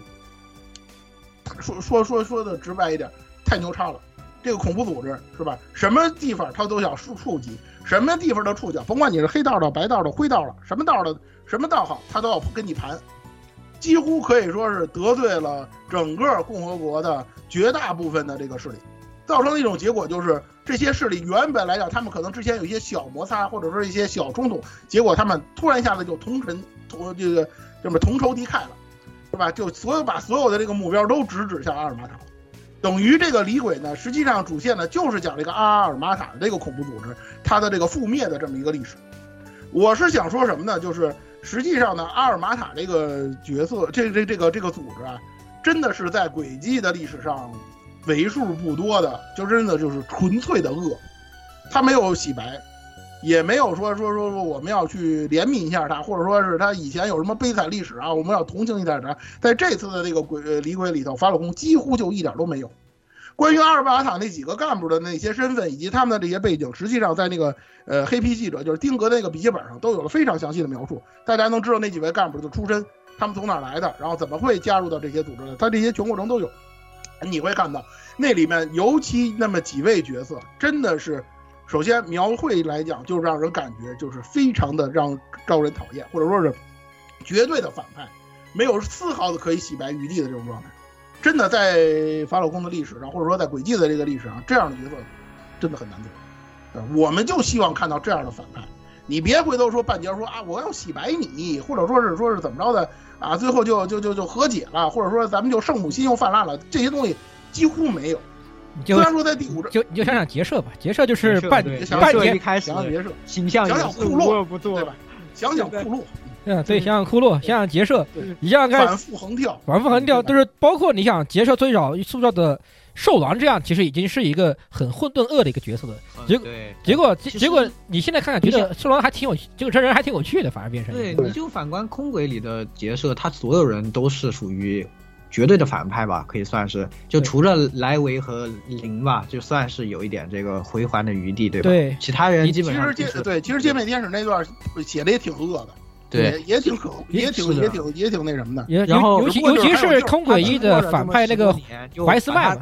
说说说说的直白一点，太牛叉了。这个恐怖组织是吧？什么地方他都想触触及，什么地方的触角，甭管你是黑道的、白道的、灰道的，什么道的、什么道号，他都要跟你盘。几乎可以说是得罪了整个共和国的绝大部分的这个势力，造成的一种结果就是这些势力原本来讲，他们可能之前有一些小摩擦，或者说一些小冲突，结果他们突然一下子就同尘同这个这么同仇敌忾了，是吧？就所有把所有的这个目标都直指向阿尔玛塔，等于这个李鬼呢，实际上主线呢就是讲这个阿尔玛塔的这个恐怖组织，它的这个覆灭的这么一个历史。我是想说什么呢？就是实际上呢，阿尔玛塔这个角色，这这这个这个组织啊，真的是在轨迹的历史上为数不多的，就真的就是纯粹的恶，他没有洗白，也没有说说说说我们要去怜悯一下他，或者说是他以前有什么悲惨历史啊，我们要同情一下他。在这次的这个鬼呃李鬼里头，法老宫几乎就一点都没有。关于阿尔巴塔那几个干部的那些身份以及他们的这些背景，实际上在那个呃黑皮记者就是丁格那个笔记本上都有了非常详细的描述，大家能知道那几位干部的出身，他们从哪来的，然后怎么会加入到这些组织的，他这些全过程都有。你会看到那里面尤其那么几位角色，真的是，首先描绘来讲就让人感觉就是非常的让招人讨厌，或者说是绝对的反派，没有丝毫的可以洗白余地的这种状态。真的在法老宫的历史上，或者说在轨迹的这个历史上，这样的角色真的很难得。呃，我们就希望看到这样的反派。你别回头说半截说啊，我要洗白你，或者说是说是怎么着的啊，最后就就就就和解了，或者说咱们就圣母心又泛滥了，这些东西几乎没有。虽然说在第五章，就你就想想劫社吧，劫社就是半想半截开始想想劫社，形象想想库洛，对吧？想想库洛，嗯，对，想想库洛，想想劫社，你想想看，反复横跳，反复横跳，就是包括你想劫社最早塑造的兽狼这样，其实已经是一个很混沌恶的一个角色了。结果结果结结果你现在看看，觉得兽狼还挺有，这个真人还挺有趣的，反而变成对，你就反观空轨里的劫社，他所有人都是属于。绝对的反派吧，可以算是，就除了莱维和林吧，就算是有一点这个回环的余地，对吧？对，其他人基本上其实对，其实歼灭天使那段写的也挺恶的，对，也挺可，也挺也挺也挺那什么的。然后尤其尤其是空轨一的反派那个怀斯曼，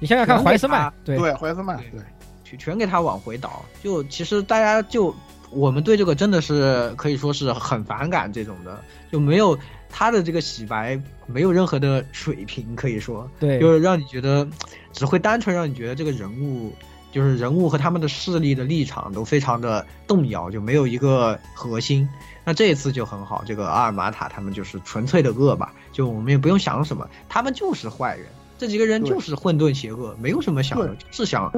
你想想看怀斯曼，对对怀斯曼，对，全全给他往回倒。就其实大家就我们对这个真的是可以说是很反感这种的，就没有。他的这个洗白没有任何的水平，可以说，对，就是让你觉得，只会单纯让你觉得这个人物，就是人物和他们的势力的立场都非常的动摇，就没有一个核心。那这一次就很好，这个阿尔玛塔他们就是纯粹的恶吧，就我们也不用想什么，他们就是坏人，这几个人就是混沌邪恶，没有什么想的，是想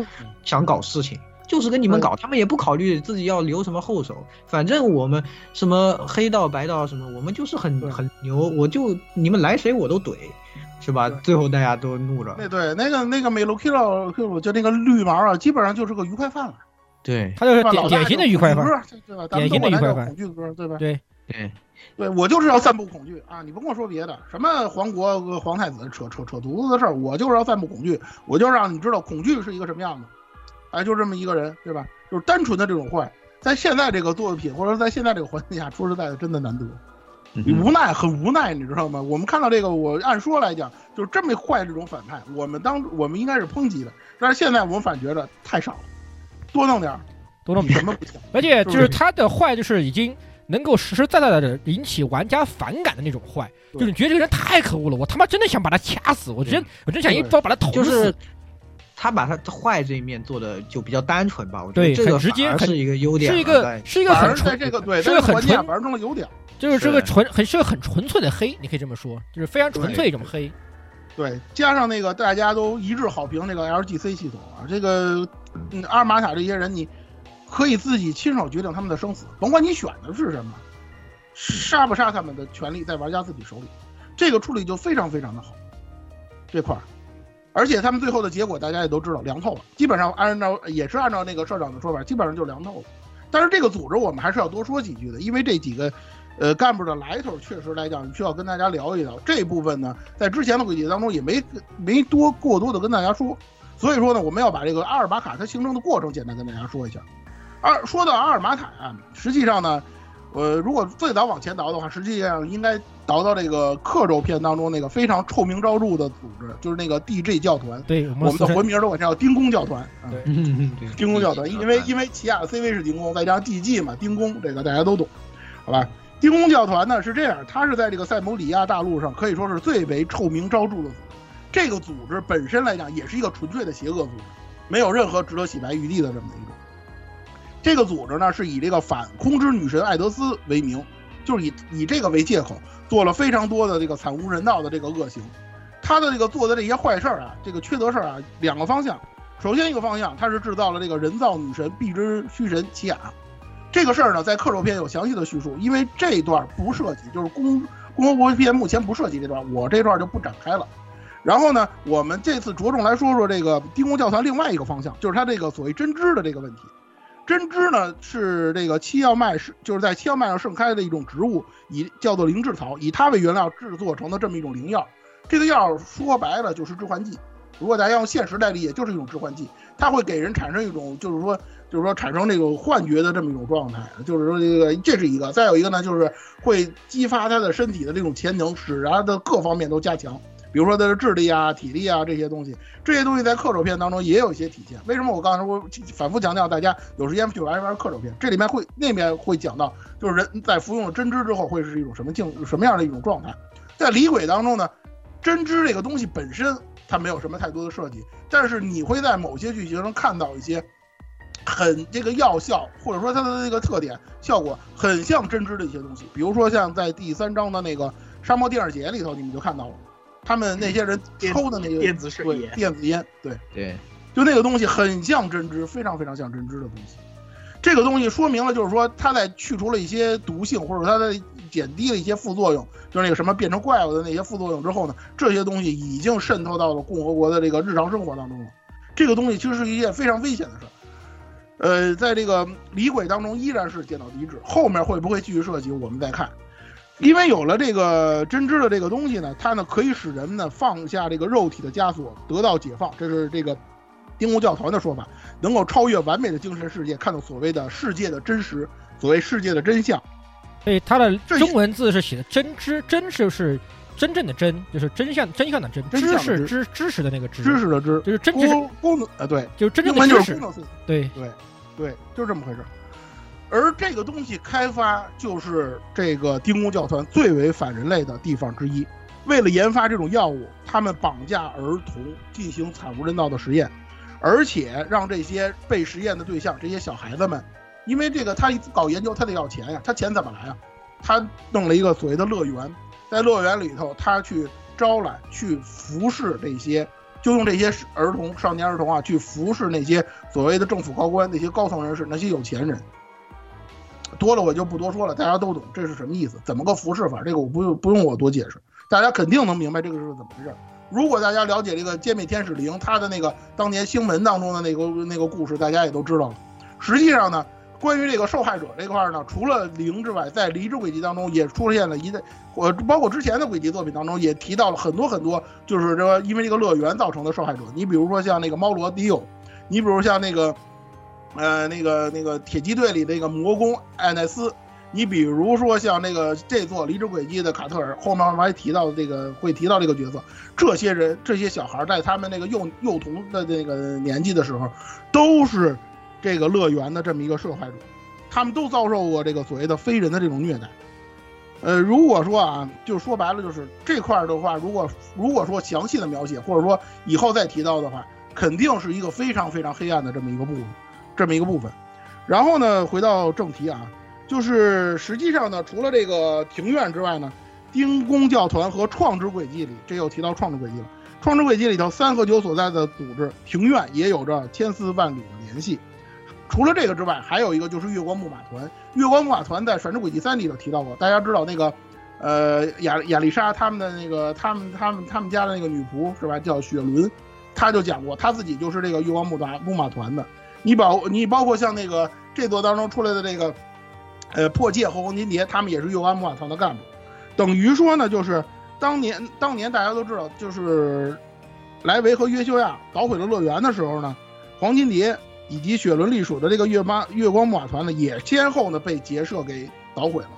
想搞事情。就是跟你们搞，他们也不考虑自己要留什么后手，反正我们什么黑道白道什么，我们就是很很牛，我就你们来谁我都怼，是吧？最后大家都怒着。对对那个那个美露 Kilo Kilo 就那个绿毛啊，基本上就是个愉快犯了。对，他就是典典型的愉快犯，对吧？典型的愉快犯，恐惧歌，对吧？对对对，我就是要散布恐惧啊！你甭跟我说别的，什么皇国皇太子扯扯扯犊子的事儿，我就是要散布恐惧，我就让你知道恐惧是一个什么样的。哎，就这么一个人，对吧？就是单纯的这种坏，在现在这个作品或者说在现在这个环境下，说实在的，真的难得。你无奈，很无奈，你知道吗？我们看到这个，我按说来讲，就是这么坏这种反派，我们当我们应该是抨击的，但是现在我们反觉得太少了，多弄点，多弄点什么不行？而且就是他的坏，就是已经能够实实在在的引起玩家反感的那种坏，就是你觉得这个人太可恶了，我他妈真的想把他掐死，我真我真想一刀把他捅死。他把他坏这一面做的就比较单纯吧，我觉得这个直接是一个优点，是一个是一个很纯，这个对，是个很纯，玩成了优点，就是这个纯很是个很纯粹的黑，你可以这么说，就是非常纯粹一种黑。对，加上那个大家都一致好评那个 LGC 系统啊，这个阿尔玛塔这些人，你可以自己亲手决定他们的生死，甭管你选的是什么，杀不杀他们的权利在玩家自己手里，这个处理就非常非常的好，这块儿。而且他们最后的结果大家也都知道，凉透了。基本上按照也是按照那个社长的说法，基本上就凉透了。但是这个组织我们还是要多说几句的，因为这几个，呃，干部的来头确实来讲需要跟大家聊一聊。这部分呢，在之前的轨迹当中也没没多过多的跟大家说，所以说呢，我们要把这个阿尔玛卡它形成的过程简单跟大家说一下。二说到阿尔玛塔啊，实际上呢，呃，如果最早往前倒的话，实际上应该倒到这个刻舟片当中那个非常臭名昭著的组织，就是那个 DJ 教团。对，我们的魂名都管叫丁公教团。对，丁公教团，因为因为起亚的 CV 是丁公，再加上 DG 嘛，丁公这个大家都懂，好吧？丁公教团呢是这样，它是在这个塞姆里亚大陆上可以说是最为臭名昭著的组织。这个组织本身来讲也是一个纯粹的邪恶组织，没有任何值得洗白余地的这么一种。这个组织呢是以这个反空之女神艾德斯为名，就是以以这个为借口做了非常多的这个惨无人道的这个恶行。他的这个做的这些坏事儿啊，这个缺德事儿啊，两个方向。首先一个方向，他是制造了这个人造女神碧之虚神奇雅。这个事儿呢，在克洛篇有详细的叙述，因为这一段不涉及，就是公共和国篇目前不涉及这段，我这段就不展开了。然后呢，我们这次着重来说说这个丁公教团另外一个方向，就是它这个所谓针织的这个问题。针织呢是这个七药麦是就是在七药麦上盛开的一种植物，以叫做灵芝草，以它为原料制作成的这么一种灵药。这个药说白了就是致幻剂，如果大家用现实代理解，就是一种致幻剂，它会给人产生一种就是说就是说产生这种幻觉的这么一种状态，就是说这个这是一个。再有一个呢，就是会激发他的身体的这种潜能，使他的各方面都加强。比如说他的智力啊、体力啊这些东西，这些东西在克手片当中也有一些体现。为什么我刚才我反复强调，大家有时间去玩一玩克手片？这里面会那边会讲到，就是人在服用了针织之后会是一种什么境、什么样的一种状态。在李鬼当中呢，针织这个东西本身它没有什么太多的设计，但是你会在某些剧情中看到一些很这个药效，或者说它的这个特点效果很像针织的一些东西。比如说像在第三章的那个沙漠电视节里头，你们就看到了。他们那些人抽的那个电子水烟，电子烟，对对，就那个东西很像针织，非常非常像针织的东西。这个东西说明了，就是说它在去除了一些毒性，或者它在减低了一些副作用，就是那个什么变成怪物的那些副作用之后呢，这些东西已经渗透到了共和国的这个日常生活当中了。这个东西其实是一件非常危险的事儿。呃，在这个李鬼当中依然是见到即止，后面会不会继续涉及，我们再看。因为有了这个针织的这个东西呢，它呢可以使人们呢放下这个肉体的枷锁，得到解放。这是这个丁公教团的说法，能够超越完美的精神世界，看到所谓的世界的真实，所谓世界的真相。所以它的中文字是写的“真知”，真是是真正的真，就是真相真相的真，知是知知识的那个知，知识的知，就是真功能啊，对，就是真正的知识，对对对，就这么回事。而这个东西开发就是这个丁公教团最为反人类的地方之一。为了研发这种药物，他们绑架儿童进行惨无人道的实验，而且让这些被实验的对象这些小孩子们，因为这个他搞研究他得要钱呀，他钱怎么来啊？他弄了一个所谓的乐园，在乐园里头，他去招揽、去服侍这些，就用这些儿童、少年儿童啊，去服侍那些所谓的政府高官、那些高层人士、那些有钱人。多了我就不多说了，大家都懂这是什么意思，怎么个服饰法？这个我不用不用我多解释，大家肯定能明白这个是怎么回事。如果大家了解这个歼灭天使零，他的那个当年星门当中的那个那个故事，大家也都知道了。实际上呢，关于这个受害者这块呢，除了零之外，在离职轨迹当中也出现了一个，我包括之前的轨迹作品当中也提到了很多很多，就是说因为这个乐园造成的受害者。你比如说像那个猫罗迪欧，你比如像那个。呃，那个那个铁骑队里那个魔宫艾奈斯，你比如说像那个这座离职轨迹的卡特尔，后面我们还提到这个会提到这个角色，这些人这些小孩在他们那个幼幼童的那个年纪的时候，都是这个乐园的这么一个受害者，他们都遭受过这个所谓的非人的这种虐待。呃，如果说啊，就说白了就是这块的话，如果如果说详细的描写，或者说以后再提到的话，肯定是一个非常非常黑暗的这么一个部分。这么一个部分，然后呢，回到正题啊，就是实际上呢，除了这个庭院之外呢，丁公教团和创之轨迹里，这又提到创之轨迹了。创之轨迹里头，三和九所在的组织庭院也有着千丝万缕的联系。除了这个之外，还有一个就是月光木马团。月光木马团在《反之轨迹三》里头提到过，大家知道那个，呃，亚亚丽莎他们的那个，他们他们他们家的那个女仆是吧？叫雪伦，他就讲过，他自己就是这个月光木马木马团的。你包你包括像那个这座当中出来的这个，呃，破戒和黄金蝶，他们也是右安木马团的干部，等于说呢，就是当年当年大家都知道，就是莱维和约修亚捣毁了乐园的时候呢，黄金蝶以及雪伦隶属的这个月妈月光木马团呢，也先后呢被杰社给捣毁了。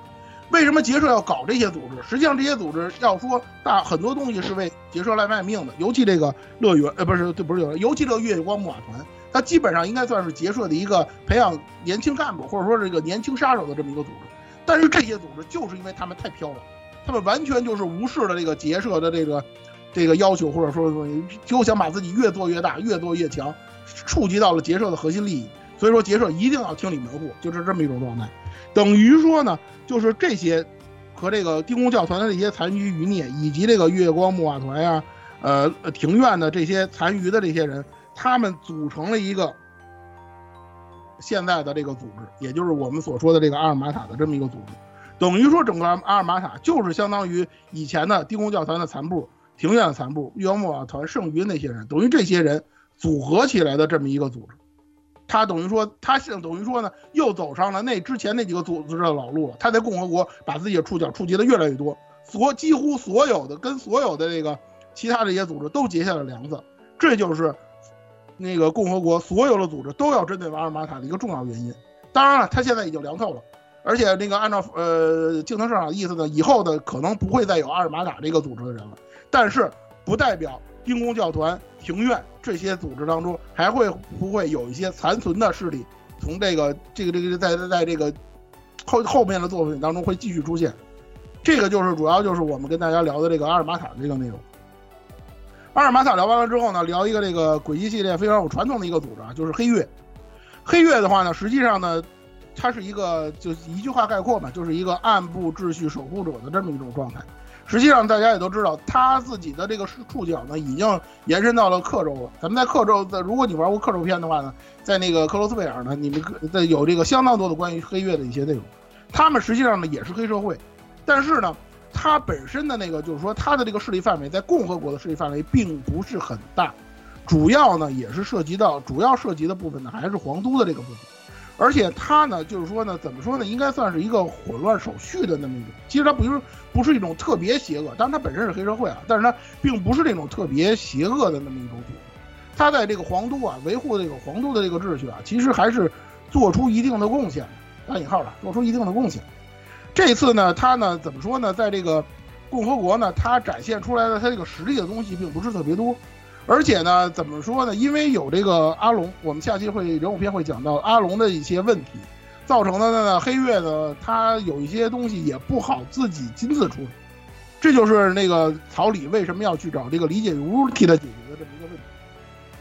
为什么杰社要搞这些组织？实际上这些组织要说大很多东西是为杰社来卖命的，尤其这个乐园呃不是这不是乐，尤其这个月光木马团，它基本上应该算是结社的一个培养年轻干部或者说这个年轻杀手的这么一个组织。但是这些组织就是因为他们太飘了，他们完全就是无视了这个结社的这个这个要求，或者说就想把自己越做越大，越做越强，触及到了结社的核心利益。所以说结社一定要清理门户，就是这么一种状态。等于说呢，就是这些和这个丁公教团的这些残余余孽，以及这个月光木马团呀、呃庭院的这些残余的这些人，他们组成了一个现在的这个组织，也就是我们所说的这个阿尔玛塔的这么一个组织。等于说，整个阿尔玛塔就是相当于以前的丁公教团的残部、庭院的残部、月光木马团剩余的那些人，等于这些人组合起来的这么一个组织。他等于说，他现等于说呢，又走上了那之前那几个组织的老路了。他在共和国把自己的触角触及的越来越多，所几乎所有的跟所有的这个其他这些组织都结下了梁子。这就是那个共和国所有的组织都要针对瓦尔马塔的一个重要原因。当然了，他现在已经凉透了，而且那个按照呃京藤社长的意思呢，以后的可能不会再有阿尔马塔这个组织的人了。但是不代表兵工教团、庭院这些组织当中还会不会有一些残存的势力，从这个这个这个在在在这个后后面的作品当中会继续出现。这个就是主要就是我们跟大家聊的这个阿尔玛塔这个内容。阿尔玛塔聊完了之后呢，聊一个这个轨迹系列非常有传统的一个组织啊，就是黑月。黑月的话呢，实际上呢，它是一个就一句话概括嘛，就是一个暗部秩序守护者的这么一种状态。实际上大家也都知道，他自己的这个触角呢，已经延伸到了克州了。咱们在克州，在如果你玩过克州篇的话呢，在那个克罗斯贝尔呢，你们在有这个相当多的关于黑月的一些内容。他们实际上呢也是黑社会，但是呢，它本身的那个就是说，它的这个势力范围在共和国的势力范围并不是很大，主要呢也是涉及到主要涉及的部分呢还是皇都的这个部分。而且它呢，就是说呢，怎么说呢，应该算是一个混乱手续的那么一种。其实它不是不是一种特别邪恶，当然它本身是黑社会啊，但是它并不是这种特别邪恶的那么一种组织。它在这个皇都啊，维护这个皇都的这个秩序啊，其实还是做出一定的贡献，打引号的，做出一定的贡献。这次呢，他呢怎么说呢，在这个共和国呢，他展现出来的他这个实力的东西并不是特别多。而且呢，怎么说呢？因为有这个阿龙，我们下期会人物篇会讲到阿龙的一些问题，造成的呢，黑月呢，他有一些东西也不好自己亲自处理，这就是那个草里为什么要去找这个李解如替他解决的这么一个问题。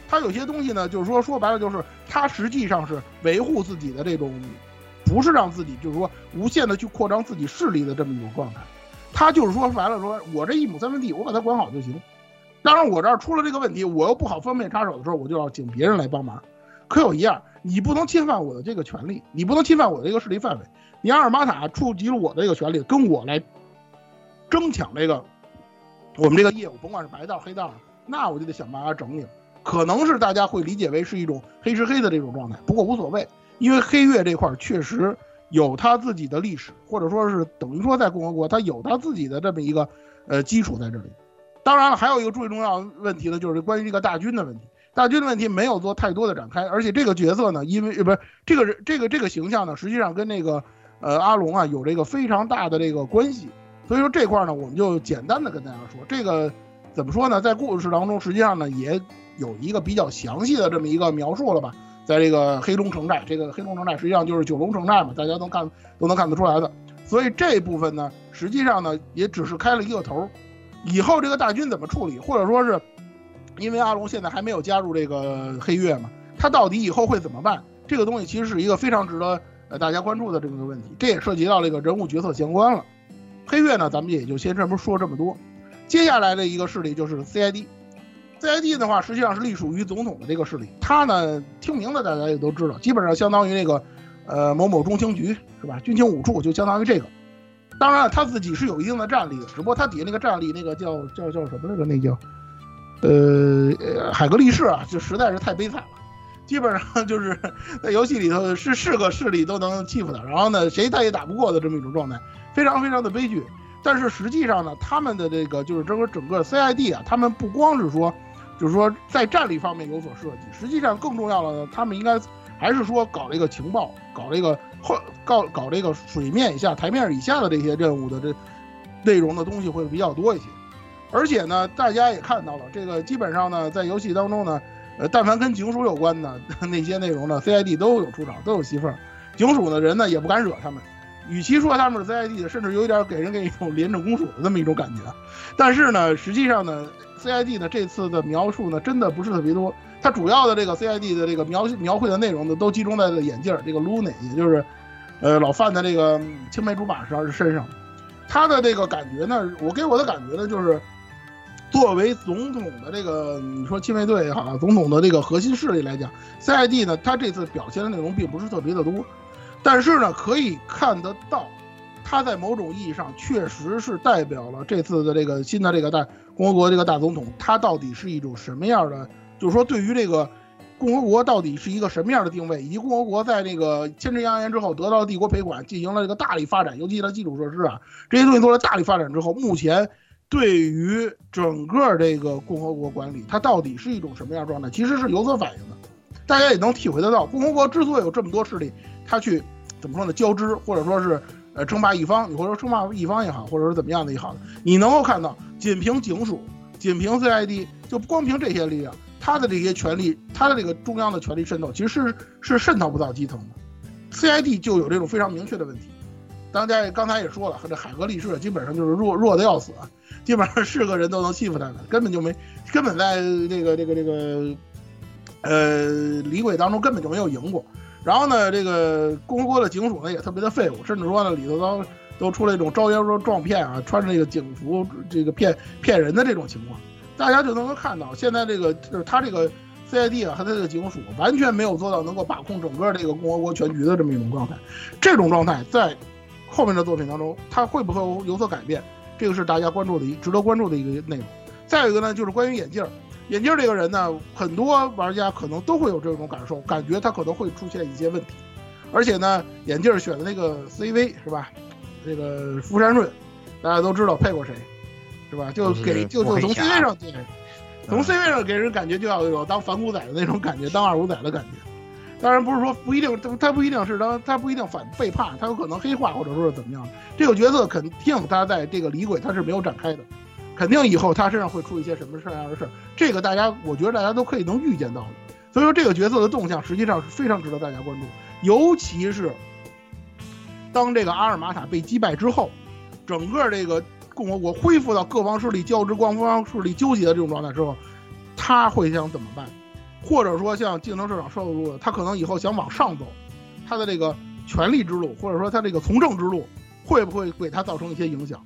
他有些东西呢，就是说说白了，就是他实际上是维护自己的这种，不是让自己就是说无限的去扩张自己势力的这么一种状态。他就是说白了，说我这一亩三分地，我把它管好就行。当然，我这儿出了这个问题，我又不好方便插手的时候，我就要请别人来帮忙。可有一样，你不能侵犯我的这个权利，你不能侵犯我的这个势力范围。你阿尔玛塔触及了我的这个权利，跟我来争抢这个我们这个业务，甭管是白道黑道，那我就得想办法整你。可能是大家会理解为是一种黑吃黑的这种状态，不过无所谓，因为黑月这块确实有他自己的历史，或者说是等于说在共和国，他有他自己的这么一个呃基础在这里。当然了，还有一个最重要的问题呢，就是关于这个大军的问题。大军的问题没有做太多的展开，而且这个角色呢，因为呃不是这个人这个这个形象呢，实际上跟那个呃阿龙啊有这个非常大的这个关系。所以说这块呢，我们就简单的跟大家说，这个怎么说呢？在故事当中，实际上呢也有一个比较详细的这么一个描述了吧。在这个黑龙城寨，这个黑龙城寨实际上就是九龙城寨嘛，大家都看都能看得出来的。所以这部分呢，实际上呢也只是开了一个头。以后这个大军怎么处理，或者说是，因为阿龙现在还没有加入这个黑月嘛，他到底以后会怎么办？这个东西其实是一个非常值得呃大家关注的这么个问题，这也涉及到这个人物角色相关了。黑月呢，咱们也就先这么说这么多。接下来的一个势力就是 CID C.I.D. 的话实际上是隶属于总统的这个势力，他呢听名字大家也都知道，基本上相当于那个呃某某中情局是吧？军情五处就相当于这个。当然，他自己是有一定的战力的，只不过他底下那个战力，那个叫叫叫什么来着？那叫，呃，海格力士啊，就实在是太悲惨了。基本上就是在游戏里头是是个势力都能欺负他，然后呢，谁他也打不过的这么一种状态，非常非常的悲剧。但是实际上呢，他们的这个就是整个整个 CID 啊，他们不光是说就是说在战力方面有所设计。实际上更重要的呢，他们应该还是说搞这个情报，搞这个或搞搞这个水面以下、台面以下的这些任务的这内容的东西会比较多一些。而且呢，大家也看到了，这个基本上呢，在游戏当中呢，呃，但凡跟警署有关的 那些内容呢，CID 都有出场，都有戏份儿。警署的人呢，也不敢惹他们。与其说他们是 CID，甚至有一点给人给一种廉政公署的这么一种感觉。但是呢，实际上呢，CID 呢这次的描述呢，真的不是特别多。它主要的这个 CID 的这个描描绘的内容呢，都集中在了眼镜儿这个 Luna，也就是呃老范的这个青梅竹马身上。他的这个感觉呢，我给我的感觉呢，就是作为总统的这个你说亲卫队也好，总统的这个核心势力来讲，CID 呢，他这次表现的内容并不是特别的多。但是呢，可以看得到，他在某种意义上确实是代表了这次的这个新的这个大共和国这个大总统，他到底是一种什么样的？就是说，对于这个共和国到底是一个什么样的定位，以及共和国在这个千真扬言之后得到帝国赔款，进行了这个大力发展，尤其它基础设施啊这些东西做了大力发展之后，目前对于整个这个共和国管理，它到底是一种什么样状态，其实是有所反应的。大家也能体会得到，共和国之所以有这么多势力，他去。怎么说呢？交织，或者说是，呃，称霸一方，你或者说称霸一方也好，或者是怎么样的也好，你能够看到，仅凭警署，仅凭 CID，就光凭这些力量，他的这些权力，他的这个中央的权力渗透，其实是是渗透不到基层的。CID 就有这种非常明确的问题。大家刚才也说了，和这海格力士基本上就是弱弱的要死，基本上是个人都能欺负他的，根本就没，根本在这个这个这个，呃，李鬼当中根本就没有赢过。然后呢，这个共和国的警署呢也特别的废物，甚至说呢里头都都出了一种招摇撞骗啊，穿着这个警服这个骗骗人的这种情况，大家就能够看到，现在这个就是他这个 CID 啊和，他这个警署完全没有做到能够把控整个这个共和国全局的这么一种状态，这种状态在后面的作品当中，它会不会有所改变？这个是大家关注的一值得关注的一个内容。再有一个呢，就是关于眼镜。眼镜这个人呢，很多玩家可能都会有这种感受，感觉他可能会出现一些问题，而且呢，眼镜选的那个 CV 是吧？这个福山润，大家都知道配过谁，是吧？就给就就从 CV 上对，从 CV 上给人感觉就要有当反骨仔的那种感觉，当二五仔的感觉。当然不是说不一定，他不一定是当他不一定反背叛，他有可能黑化或者说是怎么样。这个角色肯定他在这个李鬼他是没有展开的。肯定以后他身上会出一些什么事样的事儿，这个大家我觉得大家都可以能预见到的。所以说这个角色的动向实际上是非常值得大家关注，尤其是当这个阿尔玛塔被击败之后，整个这个共和国恢复到各方势力交织、各方势力纠结的这种状态之后，他会想怎么办？或者说像竞争市场说的，他可能以后想往上走，他的这个权力之路，或者说他这个从政之路，会不会给他造成一些影响？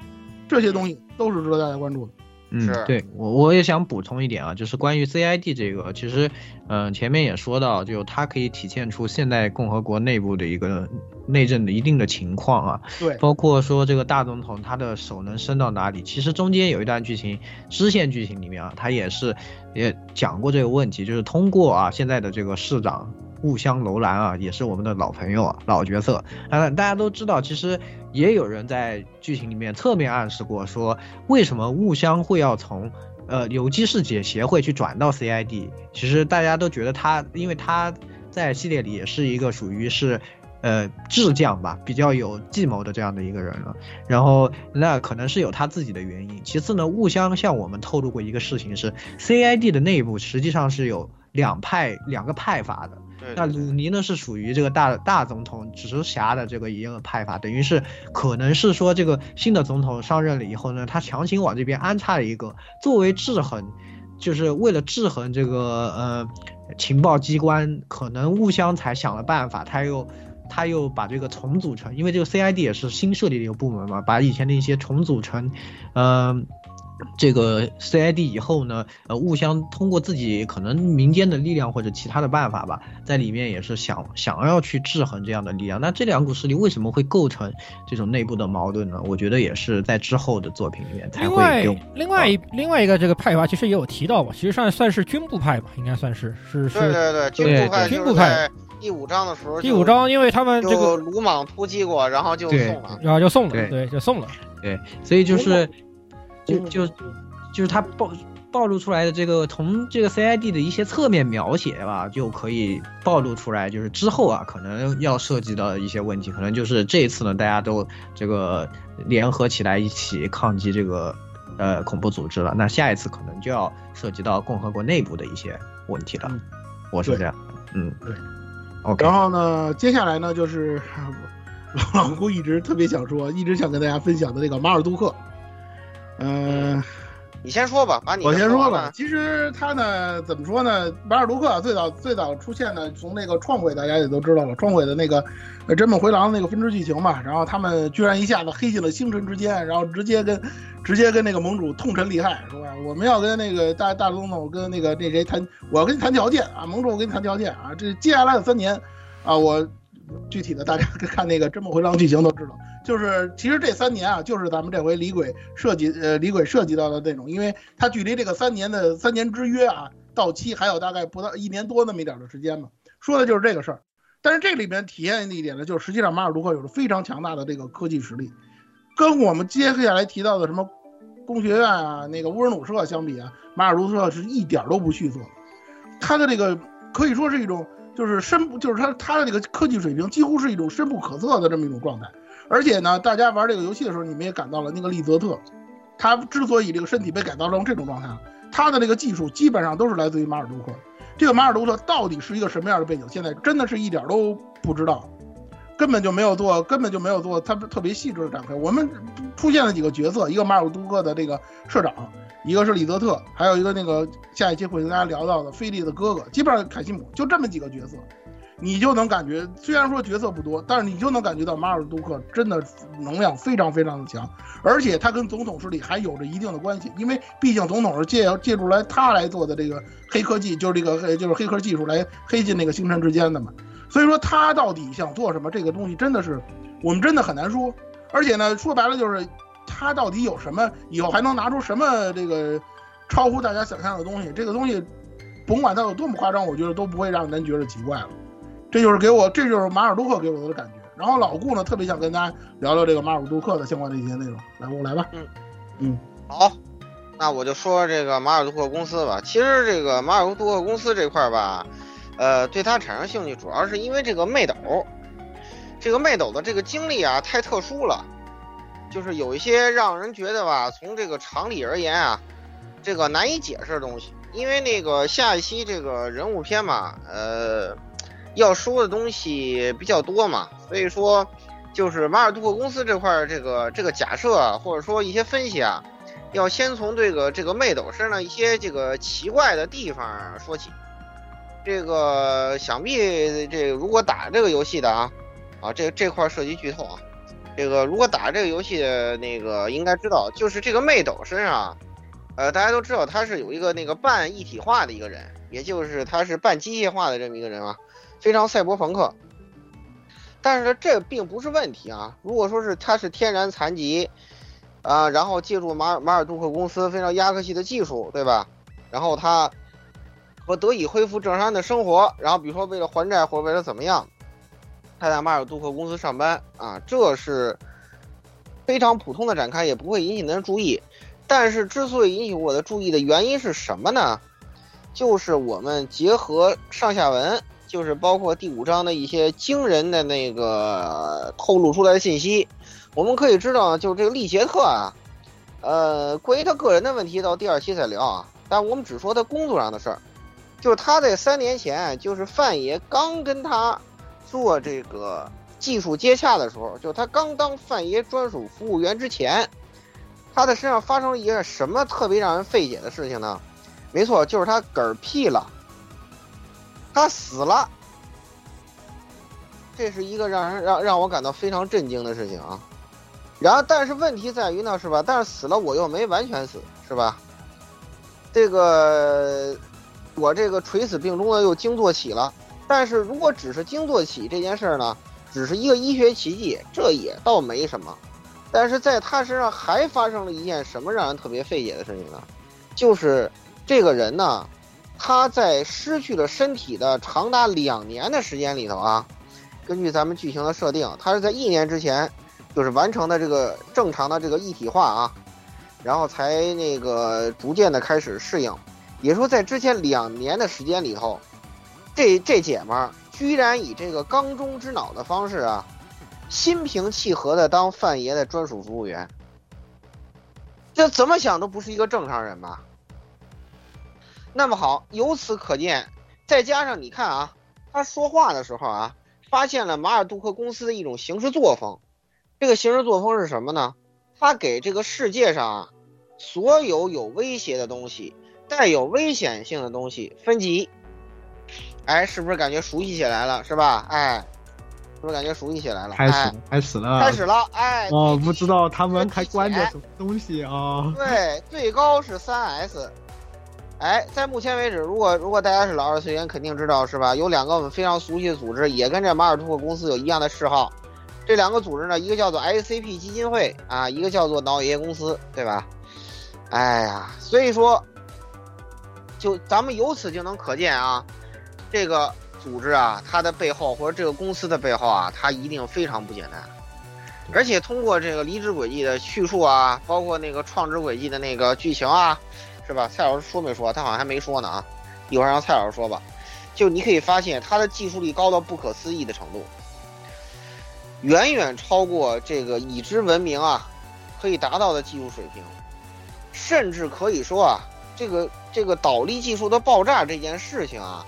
这些东西都是值得大家关注的。嗯，对我我也想补充一点啊，就是关于 CID 这个，其实，嗯，前面也说到，就它可以体现出现代共和国内部的一个内政的一定的情况啊。对，包括说这个大总统他的手能伸到哪里，其实中间有一段剧情，支线剧情里面啊，他也是也讲过这个问题，就是通过啊现在的这个市长。雾香楼兰啊，也是我们的老朋友啊，老角色。当然，大家都知道，其实也有人在剧情里面侧面暗示过，说为什么雾香会要从呃有机世界协会去转到 CID。其实大家都觉得他，因为他在系列里也是一个属于是呃智将吧，比较有计谋的这样的一个人了。然后那可能是有他自己的原因。其次呢，雾香向我们透露过一个事情是，CID 的内部实际上是有两派两个派阀的。那鲁尼呢是属于这个大大总统直辖的这个一个派法，等于是可能是说这个新的总统上任了以后呢，他强行往这边安插了一个作为制衡，就是为了制衡这个呃情报机关，可能互相才想了办法，他又他又把这个重组成，因为这个 CID 也是新设立的一个部门嘛，把以前的一些重组成，嗯。这个 CID 以后呢，呃，互相通过自己可能民间的力量或者其他的办法吧，在里面也是想想要去制衡这样的力量。那这两股势力为什么会构成这种内部的矛盾呢？我觉得也是在之后的作品里面才会。另外，另外一另外一个这个派阀其实也有提到吧，其实算算是军部派吧，应该算是是是。对对对，军部派。军部派。第五章的时候。第五章，因为他们这个鲁莽突击过，然后就送了，然后就送了，对，就送了。对，所以就是。就就就是他暴暴露出来的这个从这个 CID 的一些侧面描写吧，就可以暴露出来，就是之后啊可能要涉及到一些问题，可能就是这一次呢，大家都这个联合起来一起抗击这个呃恐怖组织了，那下一次可能就要涉及到共和国内部的一些问题了。我是这样，嗯，对。OK，然后呢，接下来呢就是 老老顾一直特别想说，一直想跟大家分享的那个马尔杜克。嗯、你先说吧，把你我先说吧。其实他呢，怎么说呢？马尔杜克最早最早出现呢，从那个创毁大家也都知道了，创毁的那个呃真本回廊那个分支剧情嘛，然后他们居然一下子黑进了星辰之间，然后直接跟直接跟那个盟主痛陈利害，是吧？我们要跟那个大大总统跟那个那谁谈，我要跟你谈条件啊，盟主我跟你谈条件啊，这接下来的三年啊，我具体的大家看那个真本回廊剧情都知道。就是其实这三年啊，就是咱们这回李鬼设计呃李鬼涉及到的内容，因为它距离这个三年的三年之约啊到期还有大概不到一年多那么一点的时间嘛，说的就是这个事儿。但是这里面体现的一点呢，就是实际上马尔杜克有着非常强大的这个科技实力，跟我们接下来提到的什么工学院啊、那个乌尔努社相比啊，马尔杜克是一点都不逊色。他的这个可以说是一种就是深不就是他他的这个科技水平几乎是一种深不可测的这么一种状态。而且呢，大家玩这个游戏的时候，你们也感到了那个利泽特，他之所以这个身体被改造成这种状态，他的这个技术基本上都是来自于马尔杜克。这个马尔杜克到底是一个什么样的背景，现在真的是一点都不知道，根本就没有做，根本就没有做他特别细致的展开。我们出现了几个角色，一个马尔杜克的这个社长，一个是李泽特，还有一个那个下一期会跟大家聊到的菲利的哥哥，基本上凯西姆就这么几个角色。你就能感觉，虽然说角色不多，但是你就能感觉到马尔杜克真的能量非常非常的强，而且他跟总统势力还有着一定的关系，因为毕竟总统是借借助来他来做的这个黑科技，就是这个黑就是黑客技术来黑进那个星辰之间的嘛。所以说他到底想做什么，这个东西真的是我们真的很难说。而且呢，说白了就是他到底有什么，以后还能拿出什么这个超乎大家想象的东西？这个东西，甭管它有多么夸张，我觉得都不会让人觉得奇怪了。这就是给我，这就是马尔杜克给我的感觉。然后老顾呢，特别想跟大家聊聊这个马尔杜克的相关的一些内容。来，我来吧。嗯嗯，好，那我就说这个马尔杜克公司吧。其实这个马尔杜克公司这块儿吧，呃，对它产生兴趣，主要是因为这个魅斗，这个魅斗的这个经历啊，太特殊了，就是有一些让人觉得吧，从这个常理而言啊，这个难以解释的东西。因为那个下一期这个人物篇嘛，呃，要说的东西比较多嘛，所以说就是马尔杜克公司这块这个这个假设啊，或者说一些分析啊，要先从这个这个魅斗身上一些这个奇怪的地方说起。这个想必这个如果打这个游戏的啊，啊这这块涉及剧透啊，这个如果打这个游戏的那个应该知道，就是这个魅斗身上。呃，大家都知道他是有一个那个半一体化的一个人，也就是他是半机械化的这么一个人啊，非常赛博朋克。但是呢，这并不是问题啊。如果说是他是天然残疾，啊，然后借助马尔马尔杜克公司非常亚克系的技术，对吧？然后他和得以恢复正常的生活，然后比如说为了还债或者为了怎么样，他在马尔杜克公司上班啊，这是非常普通的展开，也不会引起人注意。但是，之所以引起我的注意的原因是什么呢？就是我们结合上下文，就是包括第五章的一些惊人的那个透露出来的信息，我们可以知道，就是这个利杰特啊，呃，关于他个人的问题，到第二期再聊啊。但我们只说他工作上的事儿，就是他在三年前，就是范爷刚跟他做这个技术接洽的时候，就他刚当范爷专属服务员之前。他的身上发生了一件什么特别让人费解的事情呢？没错，就是他嗝屁了，他死了。这是一个让人让让我感到非常震惊的事情啊。然后，但是问题在于呢，是吧？但是死了我又没完全死，是吧？这个我这个垂死病中呢又惊坐起了。但是如果只是惊坐起这件事呢，只是一个医学奇迹，这也倒没什么。但是在他身上还发生了一件什么让人特别费解的事情呢？就是这个人呢，他在失去了身体的长达两年的时间里头啊，根据咱们剧情的设定，他是在一年之前就是完成的这个正常的这个一体化啊。然后才那个逐渐的开始适应。也说在之前两年的时间里头，这这姐们儿居然以这个缸中之脑的方式啊，心平气和的当范爷的专属服务员，这怎么想都不是一个正常人吧？那么好，由此可见，再加上你看啊，他说话的时候啊，发现了马尔杜克公司的一种行事作风。这个行事作风是什么呢？他给这个世界上啊，所有有威胁的东西。带有危险性的东西分级，哎，是不是感觉熟悉起来了？是吧？哎，是不是感觉熟悉起来了？开始，开始了，开始了！哎，哦，不知道他们还关着什么东西啊？对，最高是三 S。哎，在目前为止，如果如果大家是老二次元，肯定知道是吧？有两个我们非常熟悉的组织，也跟这马尔托克公司有一样的嗜好。这两个组织呢，一个叫做 ICP 基金会啊，一个叫做脑爷爷公司，对吧？哎呀，所以说。就咱们由此就能可见啊，这个组织啊，它的背后或者这个公司的背后啊，它一定非常不简单。而且通过这个离职轨迹的叙述啊，包括那个创职轨迹的那个剧情啊，是吧？蔡老师说没说？他好像还没说呢啊，一会儿让蔡老师说吧。就你可以发现，他的技术力高到不可思议的程度，远远超过这个已知文明啊可以达到的技术水平，甚至可以说啊。这个这个导力技术的爆炸这件事情啊，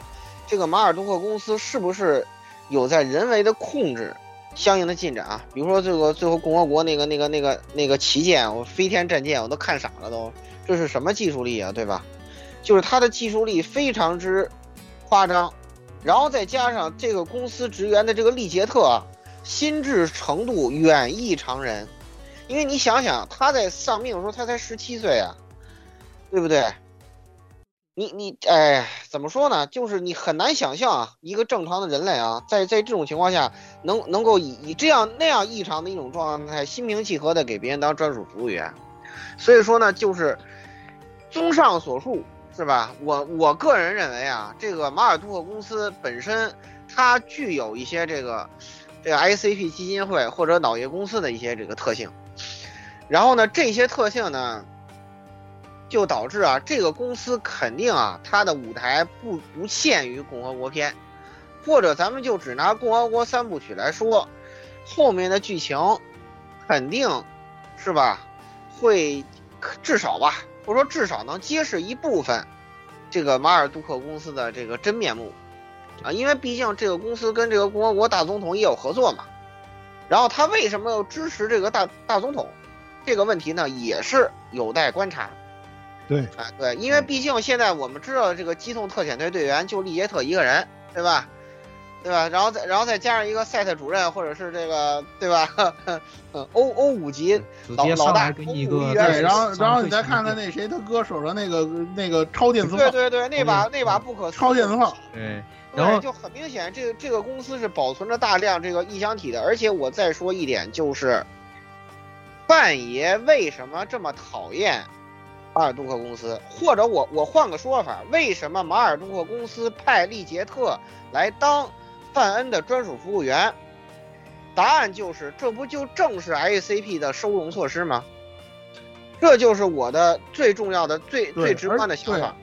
这个马尔杜克公司是不是有在人为的控制相应的进展啊？比如说这个最后共和国那个那个那个那个旗舰，我飞天战舰我都看傻了都，这是什么技术力啊？对吧？就是它的技术力非常之夸张，然后再加上这个公司职员的这个利杰特啊，心智程度远异常人，因为你想想他在丧命的时候他才十七岁啊。对不对？你你哎，怎么说呢？就是你很难想象啊，一个正常的人类啊，在在这种情况下，能能够以以这样那样异常的一种状态，心平气和的给别人当专属服务员。所以说呢，就是综上所述，是吧？我我个人认为啊，这个马尔杜克公司本身它具有一些这个这个 ICP 基金会或者脑业公司的一些这个特性。然后呢，这些特性呢。就导致啊，这个公司肯定啊，它的舞台不不限于共和国篇，或者咱们就只拿共和国三部曲来说，后面的剧情肯定是吧，会至少吧，或者说至少能揭示一部分这个马尔杜克公司的这个真面目。啊，因为毕竟这个公司跟这个共和国大总统也有合作嘛，然后他为什么要支持这个大大总统？这个问题呢，也是有待观察。对，啊对，因为毕竟现在我们知道这个机动特遣队队员就利杰特一个人，对吧？对吧？然后再然后再加上一个赛特主任，或者是这个对吧？欧欧五级老老大，一个对，然后然后你再看看那谁他哥手上那个那个超电磁炮，对对对，那把那把不可超电磁炮，对，然后就很明显，这个这个公司是保存着大量这个异象体的，而且我再说一点就是，范爷为什么这么讨厌？马尔杜克公司，或者我我换个说法，为什么马尔杜克公司派利杰特来当范恩的专属服务员？答案就是，这不就正是 SCP 的收容措施吗？这就是我的最重要的、最最直观的想法。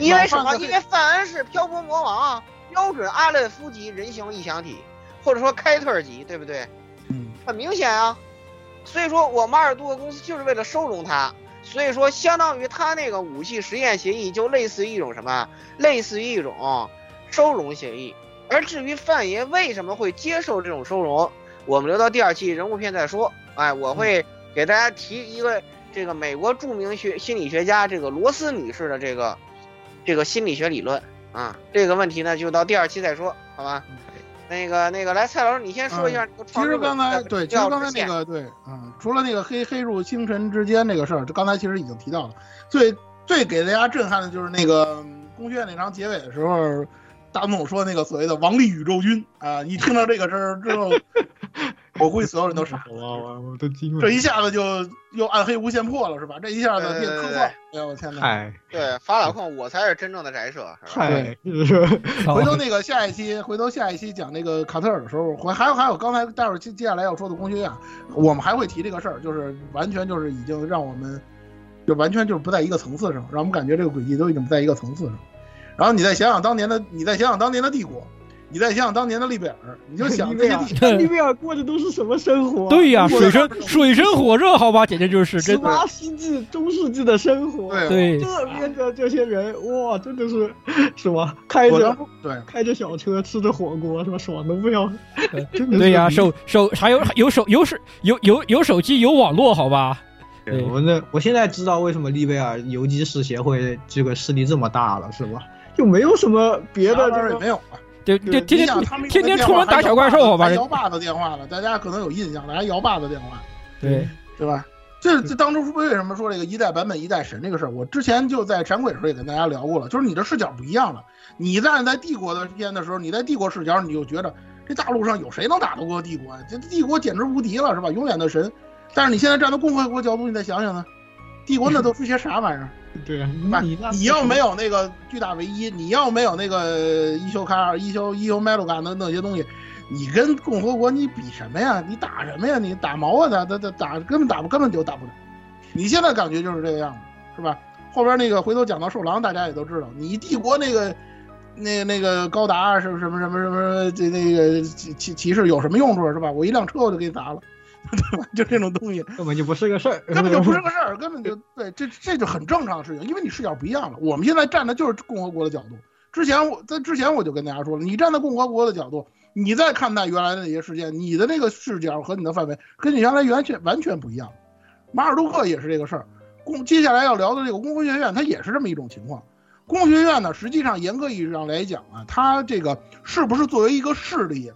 因为什么？因为范恩是漂泊魔王啊，标准阿列夫级人形异想体，或者说开特级，对不对？嗯，很明显啊。所以说我马尔杜克公司就是为了收容他。所以说，相当于他那个武器实验协议，就类似于一种什么？类似于一种收容协议。而至于范爷为什么会接受这种收容，我们留到第二期人物片再说。哎，我会给大家提一个这个美国著名学心理学家这个罗斯女士的这个这个心理学理论啊。这个问题呢，就到第二期再说，好吧？那个那个，来蔡老师，你先说一下。其实刚才对，其实刚才那个对，嗯，除了那个黑黑入星辰之间这个事儿，就刚才其实已经提到了。最最给大家震撼的就是那个宫阙那场结尾的时候。大总说那个所谓的王力宇宙军啊，一听到这个事儿之后，我估计所有人都傻了，我都惊了。这一下子就又暗黑无限破了，是吧？这一下子变科幻，哎呀，我天哪！嗨，对，法老控，我才是真正的宅社。嗨，回头那个下一期，回头下一期讲那个卡特尔的时候，还还有还有刚才待会儿接接下来要说的工学院，我们还会提这个事儿，就是完全就是已经让我们就完全就是不在一个层次上，让我们感觉这个轨迹都已经不在一个层次上。然后你再想想当年的，你再想想当年的帝国，你再想想当年的利贝尔，你就想 这些地利贝尔过的都是什么生活？对呀、水深水深火热，好吧，简直就是十真的。八世纪中世纪的生活。对对这边的这些人，哇，真的是是吧？开着对开着小车，吃着火锅，是吧？爽的不要。对呀、手手还有有手有手有有有手机有网络，好吧？对我那我现在知道为什么利贝尔游击士协会这个势力这么大了，是吧？就没有什么别的啥玩意儿这个也没有啊。对对，天天你想他们天天出门打小怪兽，好吧？摇把子电话了，大家可能有印象了，还摇把子电话，对对吧？这这当初为什么说这个一代版本一代神这个事儿？我之前就在闪鬼的时候也跟大家聊过了，就是你的视角不一样了。你站在帝国的边的时候，你在帝国视角，你就觉得这大陆上有谁能打得过帝国啊？这帝国简直无敌了，是吧？永远的神。但是你现在站在共和国角度，你再想想呢，帝国那都是些啥玩意儿？对啊，你那你要没有那个巨大唯一，你要没有那个一休卡尔、一休一休麦鲁卡的那些东西，你跟共和国你比什么呀？你打什么呀？你打毛啊？打打打打根本打不根本就打不了。你现在感觉就是这个样子，是吧？后边那个回头讲到兽狼，大家也都知道，你帝国那个那个那个高达什么什么什么什么这那个骑骑骑士有什么用处是吧？我一辆车我就给你砸了。对吧？就这种东西根本就不是个事儿，根本就不是个事儿，根本就对，这这就很正常的事情，因为你视角不一样了。我们现在站的就是共和国的角度。之前我在之前我就跟大家说了，你站在共和国的角度，你再看待原来的那些事件，你的那个视角和你的范围跟你原来完全完全不一样。马尔杜克也是这个事儿，公接下来要聊的这个工科学院，它也是这么一种情况。工学院呢，实际上严格意义上来讲啊，它这个是不是作为一个势力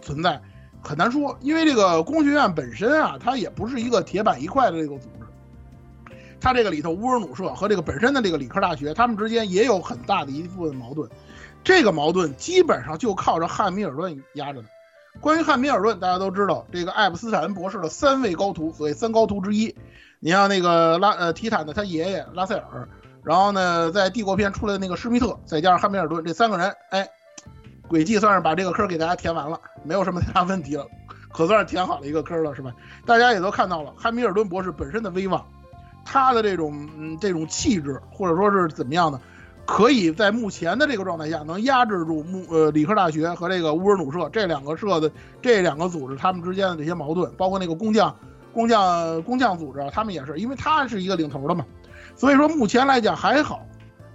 存在？很难说，因为这个工学院本身啊，它也不是一个铁板一块的这个组织。它这个里头，乌尔努社和这个本身的这个理科大学，他们之间也有很大的一部分矛盾。这个矛盾基本上就靠着汉密尔顿压着的。关于汉密尔顿，大家都知道，这个爱普斯坦博士的三位高徒，所谓三高徒之一。你像那个拉呃提坦的他爷爷拉塞尔，然后呢，在帝国篇出来的那个施密特，再加上汉密尔顿这三个人，哎。轨迹算是把这个坑给大家填完了，没有什么太大问题了，可算是填好了一个坑了，是吧？大家也都看到了，汉密尔顿博士本身的威望，他的这种嗯这种气质，或者说是怎么样的，可以在目前的这个状态下，能压制住穆呃理科大学和这个乌尔努社这两个社的这两个组织他们之间的这些矛盾，包括那个工匠工匠工匠组织，他们也是，因为他是一个领头的嘛，所以说目前来讲还好。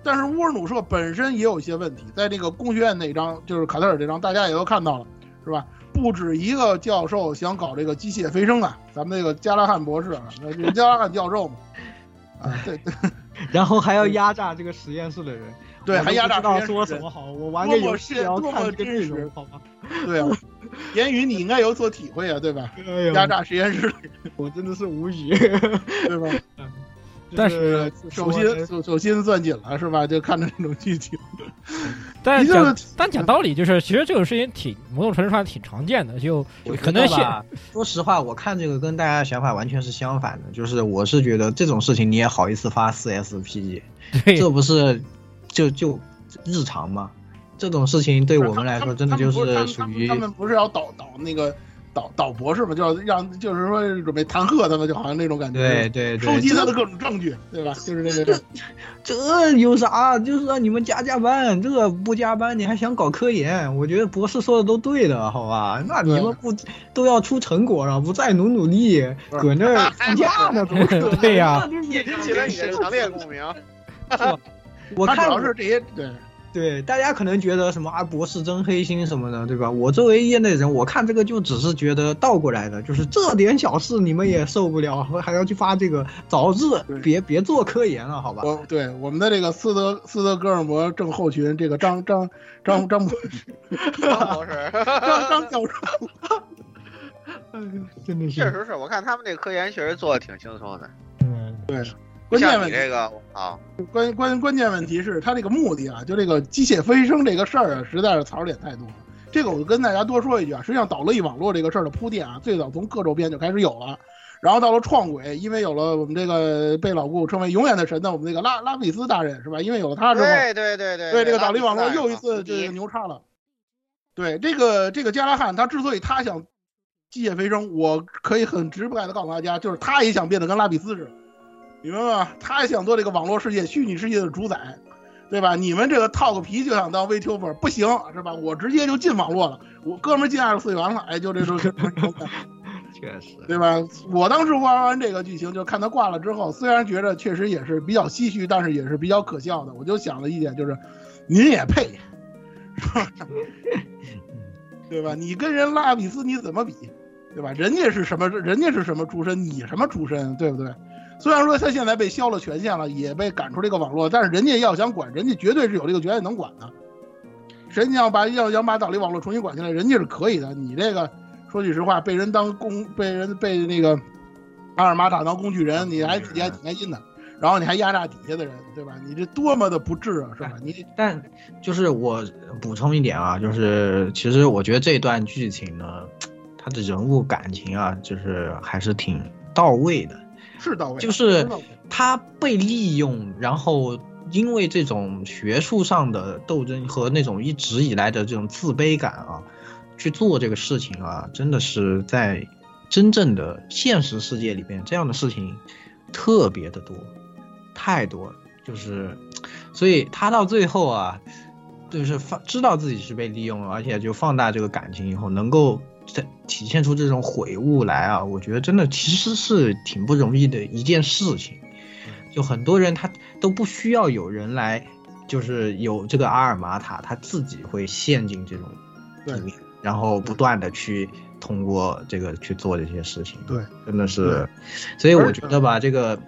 但是乌尔努社本身也有一些问题，在这个工学院那张，就是卡特尔这张，大家也都看到了，是吧？不止一个教授想搞这个机械飞升啊，咱们那个加拉汉博士啊，那是加拉汉教授嘛，啊，对对，然后还要压榨这个实验室的人，对，还压榨不知道说什么好，我玩个游戏也要看这个内容，好吗？对啊，言语你应该有所体会啊，对吧？压榨实验室，我真的是无语，对吧？但是手心手手心攥紧了，是吧？就看着这种剧情。但讲但讲道理，就是其实这种事情挺某种程度上挺常见的，就可能现说实话，我看这个跟大家想法完全是相反的，就是我是觉得这种事情你也好意思发四 SP，这不是就就日常吗？这种事情对我们来说真的就是属于他们不是要导导那个。导导博士嘛，就要让就是说准备弹劾他们，就好像那种感觉。对对对，收集他的各种证据，对吧？就是这个。这有啥？就是让你们加加班，这不加班你还想搞科研？我觉得博士说的都对的，好吧？那你们不都要出成果了？不再努努力，搁那儿放假呢？对呀，引起了你的强烈共鸣。我看主要是这些对。对，大家可能觉得什么啊，博士真黑心什么的，对吧？我作为业内人，我看这个就只是觉得倒过来的，就是这点小事你们也受不了，还要去发这个，早日别别做科研了，好吧？我对我们的这个斯德斯德哥尔摩症候群，这个张张张张博士，张博士，张张教授，真的是，确实是我看他们这个科研确实做的挺轻松的。嗯，对。关键问题这个啊，关关关键问题是他这个目的啊，就这个机械飞升这个事儿啊，实在是槽点太多了。这个我跟大家多说一句啊，实际上导乐网络这个事儿的铺垫啊，最早从各周边就开始有了，然后到了创轨，因为有了我们这个被老顾称为永远的神的我们那个拉拉比斯大人是吧？因为有了他之后，对对对对，对这个导力网络又一次这个牛叉了。对这个这个加拉汉，他之所以他想机械飞升，我可以很直白的告诉大家，就是他也想变得跟拉比斯似的。你明白吗？他想做这个网络世界、虚拟世界的主宰，对吧？你们这个套个皮就想当 VTuber，不行是吧？我直接就进网络了，我哥们儿进二次元了，哎，就这种。确实，对吧？我当时玩完这个剧情，就看他挂了之后，虽然觉得确实也是比较唏嘘，但是也是比较可笑的。我就想了一点，就是您也配，是吧？对吧？你跟人拉比斯你怎么比？对吧？人家是什么？人家是什么出身？你什么出身？对不对？虽然说他现在被削了权限了，也被赶出这个网络，但是人家要想管，人家绝对是有这个权限能管的。人家要把要想把岛内网络重新管起来，人家是可以的。你这个。说句实话，被人当工，被人被那个阿尔玛塔当工具人，你还自己还挺开心的，然后你还压榨底下的人，对吧？你这多么的不智啊，是吧？你但就是我补充一点啊，就是其实我觉得这段剧情呢，他的人物感情啊，就是还是挺到位的，是到位，就是他被利用，然后因为这种学术上的斗争和那种一直以来的这种自卑感啊。去做这个事情啊，真的是在真正的现实世界里边，这样的事情特别的多，太多了。就是，所以他到最后啊，就是放知道自己是被利用了，而且就放大这个感情以后，能够在体现出这种悔悟来啊，我觉得真的其实是挺不容易的一件事情。就很多人他都不需要有人来，就是有这个阿尔玛塔，他自己会陷进这种里面。然后不断的去通过这个去做这些事情，对，真的是，所以我觉得吧，这个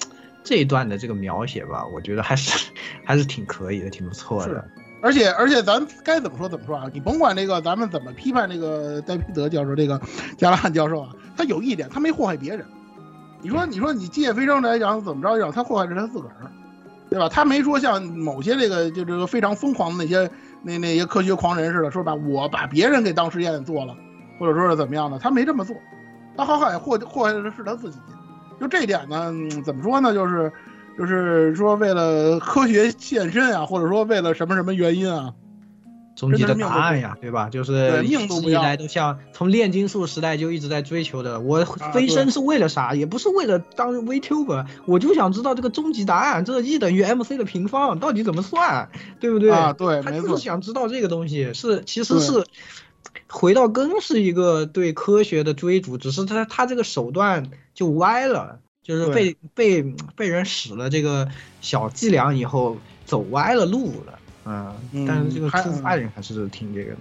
这一段的这个描写吧，我觉得还是 还是挺可以的，挺不错的。而且而且咱该怎么说怎么说啊？你甭管这个咱们怎么批判这个戴皮德教授这个加拉汉教授啊，他有一点，他没祸害别人。你说你说你机械飞升来讲怎么着讲，他祸害是他自个儿，对吧？他没说像某些这个就这个非常疯狂的那些。那那些科学狂人似的，说吧，我把别人给当实验做了，或者说是怎么样的，他没这么做，他好歹祸祸害的是他自己。就这点呢，怎么说呢？就是，就是说为了科学献身啊，或者说为了什么什么原因啊。终极的答案呀，对吧？就是一直以来都像从炼金术时代就一直在追求的。我飞升是为了啥？也不是为了当 VTuber，我就想知道这个终极答案，这个 E 等于 MC 的平方到底怎么算，对不对？啊，对，他就是想知道这个东西，是其实是回到根是一个对科学的追逐，只是他他这个手段就歪了，就是被被被人使了这个小伎俩以后走歪了路了。嗯，但是这个出发人还是挺这个的，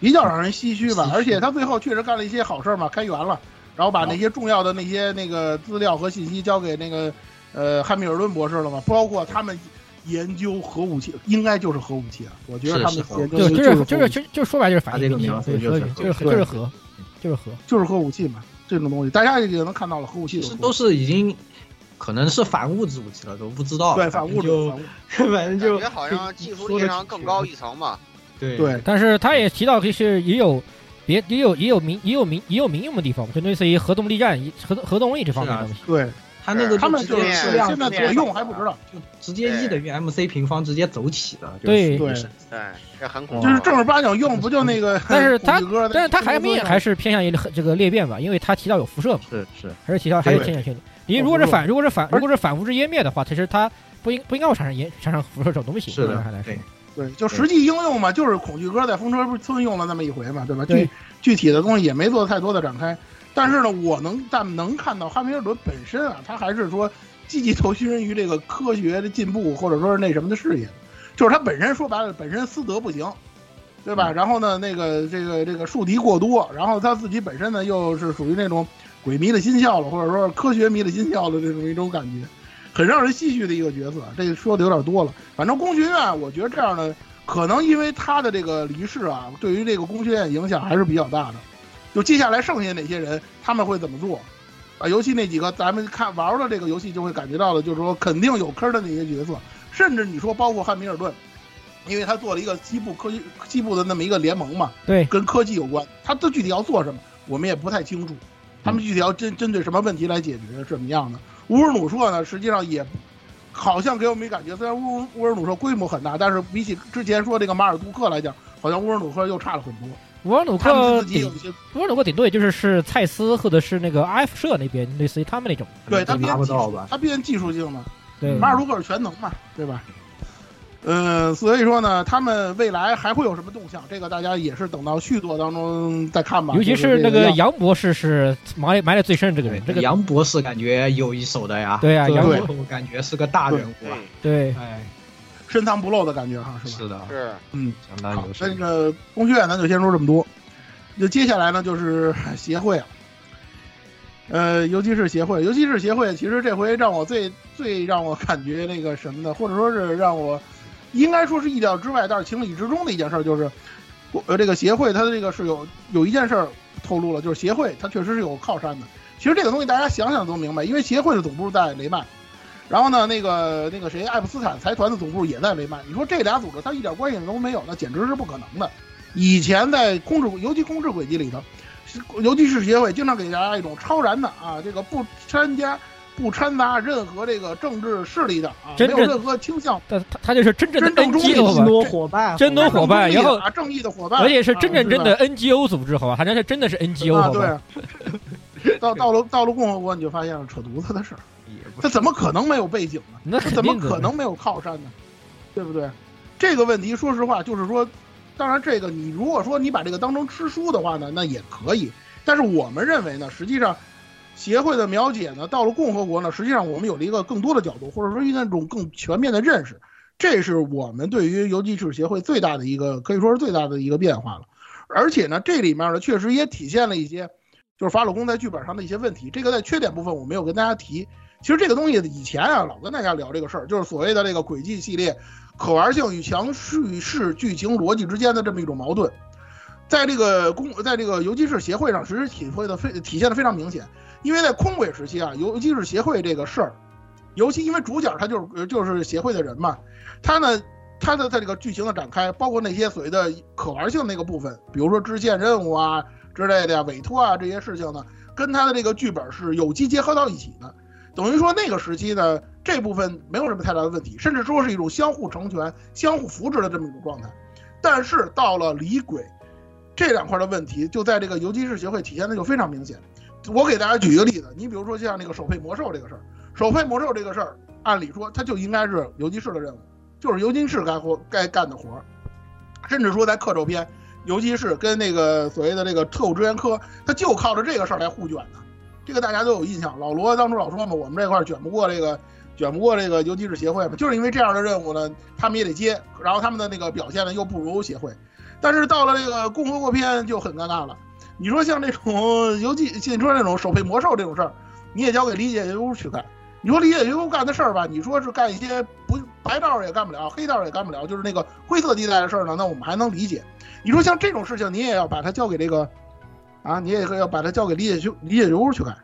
比较让人唏嘘吧。而且他最后确实干了一些好事嘛，开源了，然后把那些重要的那些那个资料和信息交给那个呃汉密尔顿博士了嘛。包括他们研究核武器，应该就是核武器啊。我觉得他们研究就是就是就是就就说白就是反这个名字就是就是就是核，就是核，就是核武器嘛。这种东西大家也能看到了，核武器其实都是已经。可能是反物质武器了，都不知道。对，反物质，反正就感觉好像技术力上更高一层嘛。对对，但是他也提到，就是也有别也有也有民也有民也有民用的地方，就类似于核动力站、核核动力这方面的东西。对，他那个他们就是现在怎么用还不知道，就直接 E 等于 MC 平方直接走起的。对对对，这很恐怖。就是正儿八经用，不就那个？但是他但是他还没还是偏向于这个裂变吧，因为他提到有辐射嘛。是是，还是提到还是偏向性的。你如果是反，如果是反，如果是反物质湮灭的话，其实它不应不应该会产生烟产生辐射这种东西。是的，对对，就实际应用嘛，就是恐惧哥在风车村用了那么一回嘛，对吧？具具体的东西也没做太多的展开。但是呢，我能但能看到汉密尔顿本身啊，他还是说积极投身于这个科学的进步，或者说是那什么的事业。就是他本身说白了，本身私德不行，对吧？然后呢，那个这个这个树敌过多，然后他自己本身呢又是属于那种。鬼迷了心窍了，或者说科学迷了心窍的这种一种感觉，很让人唏嘘的一个角色。这个说的有点多了。反正工学院，我觉得这样的可能因为他的这个离世啊，对于这个工学院影响还是比较大的。就接下来剩下那些人，他们会怎么做？啊，尤其那几个咱们看玩了这个游戏就会感觉到的，就是说肯定有坑的那些角色，甚至你说包括汉密尔顿，因为他做了一个西部科技西部的那么一个联盟嘛，对，跟科技有关，他的具体要做什么，我们也不太清楚。他们具体要针针对什么问题来解决是怎么样的？乌尔努社呢，实际上也好像给我们感觉，虽然乌乌尔努社规模很大，但是比起之前说这个马尔杜克来讲，好像乌尔努社又差了很多。沃尔努克顶尔努克顶多也就是是蔡司或者是那个 IF 社那边，类似于他们那种。对他那边偏技术，他偏技术性嘛，对马尔卢克是全能嘛，对吧？嗯，所以说呢，他们未来还会有什么动向？这个大家也是等到续作当中再看吧。尤其是那个杨博士是埋埋的最深，这个人，这个杨博士感觉有一手的呀。这个对啊杨博我感觉是个大人物啊。对，哎，深藏不露的感觉哈，是吧？是的，是，嗯，相当有那个工学院咱就先说这么多，那接下来呢就是协会了。呃，尤其是协会，尤其是协会，其实这回让我最最让我感觉那个什么的，或者说是让我应该说是意料之外，但是情理之中的一件事儿，就是呃这个协会它的这个是有有一件事儿透露了，就是协会它确实是有靠山的。其实这个东西大家想想都明白，因为协会的总部在雷曼，然后呢，那个那个谁，爱普斯坦财团的总部也在雷曼。你说这俩组织它一点关系都没有，那简直是不可能的。以前在控制，尤其控制轨迹里头，尤其是协会经常给大家一种超然的啊，这个不参加、不掺杂任何这个政治势力的啊，没有任何倾向，他他他就是真正的真正中立 NGO 吧，多伙伴，真多伙伴，然后啊正义的伙伴，而且是真正真的 NGO 组织，好吧，好像是真的是 NGO，啊，好吧？对，到到了到了共和国，你就发现了扯犊子的事儿，他怎么可能没有背景呢？那他怎么可能没有靠山呢？对不对？这个问题，说实话，就是说，当然这个你如果说你把这个当成吃书的话呢，那也可以。但是我们认为呢，实际上协会的描解呢，到了共和国呢，实际上我们有了一个更多的角度，或者说一种更全面的认识。这是我们对于游击士协会最大的一个，可以说是最大的一个变化了。而且呢，这里面呢，确实也体现了一些，就是法老宫在剧本上的一些问题。这个在缺点部分我没有跟大家提。其实这个东西以前啊，老跟大家聊这个事儿，就是所谓的这个轨迹系列可玩性与强叙事剧情逻辑之间的这么一种矛盾。在这个公，在这个游击士协会上，其实体会的非体现的非常明显。因为在空轨时期啊，游击士协会这个事儿，尤其因为主角他就是就是协会的人嘛，他呢，他的在这个剧情的展开，包括那些所谓的可玩性那个部分，比如说支线任务啊之类的呀、委托啊这些事情呢，跟他的这个剧本是有机结合到一起的。等于说那个时期呢，这部分没有什么太大的问题，甚至说是一种相互成全、相互扶持的这么一种状态。但是到了离轨这两块的问题，就在这个游击士协会体现的就非常明显。我给大家举一个例子，你比如说像那个手配魔兽这个事儿，手配魔兽这个事儿，按理说它就应该是游击士的任务，就是游击士该活该干的活儿，甚至说在克咒篇，游击士跟那个所谓的这个特务支援科，他就靠着这个事儿来互卷的。这个大家都有印象，老罗当初老说嘛，我们这块卷不过这个，卷不过这个游击士协会嘛，就是因为这样的任务呢，他们也得接，然后他们的那个表现呢又不如协会，但是到了这个共和国篇就很尴尬了。你说像这种游击，你说这种手配魔兽这种事儿，你也交给理解优去干。你说理解优干的事儿吧，你说是干一些不白道也干不了，黑道也干不了，就是那个灰色地带的事儿呢，那我们还能理解。你说像这种事情，你也要把它交给这个。啊，你也要把它交给理解修理解流去干，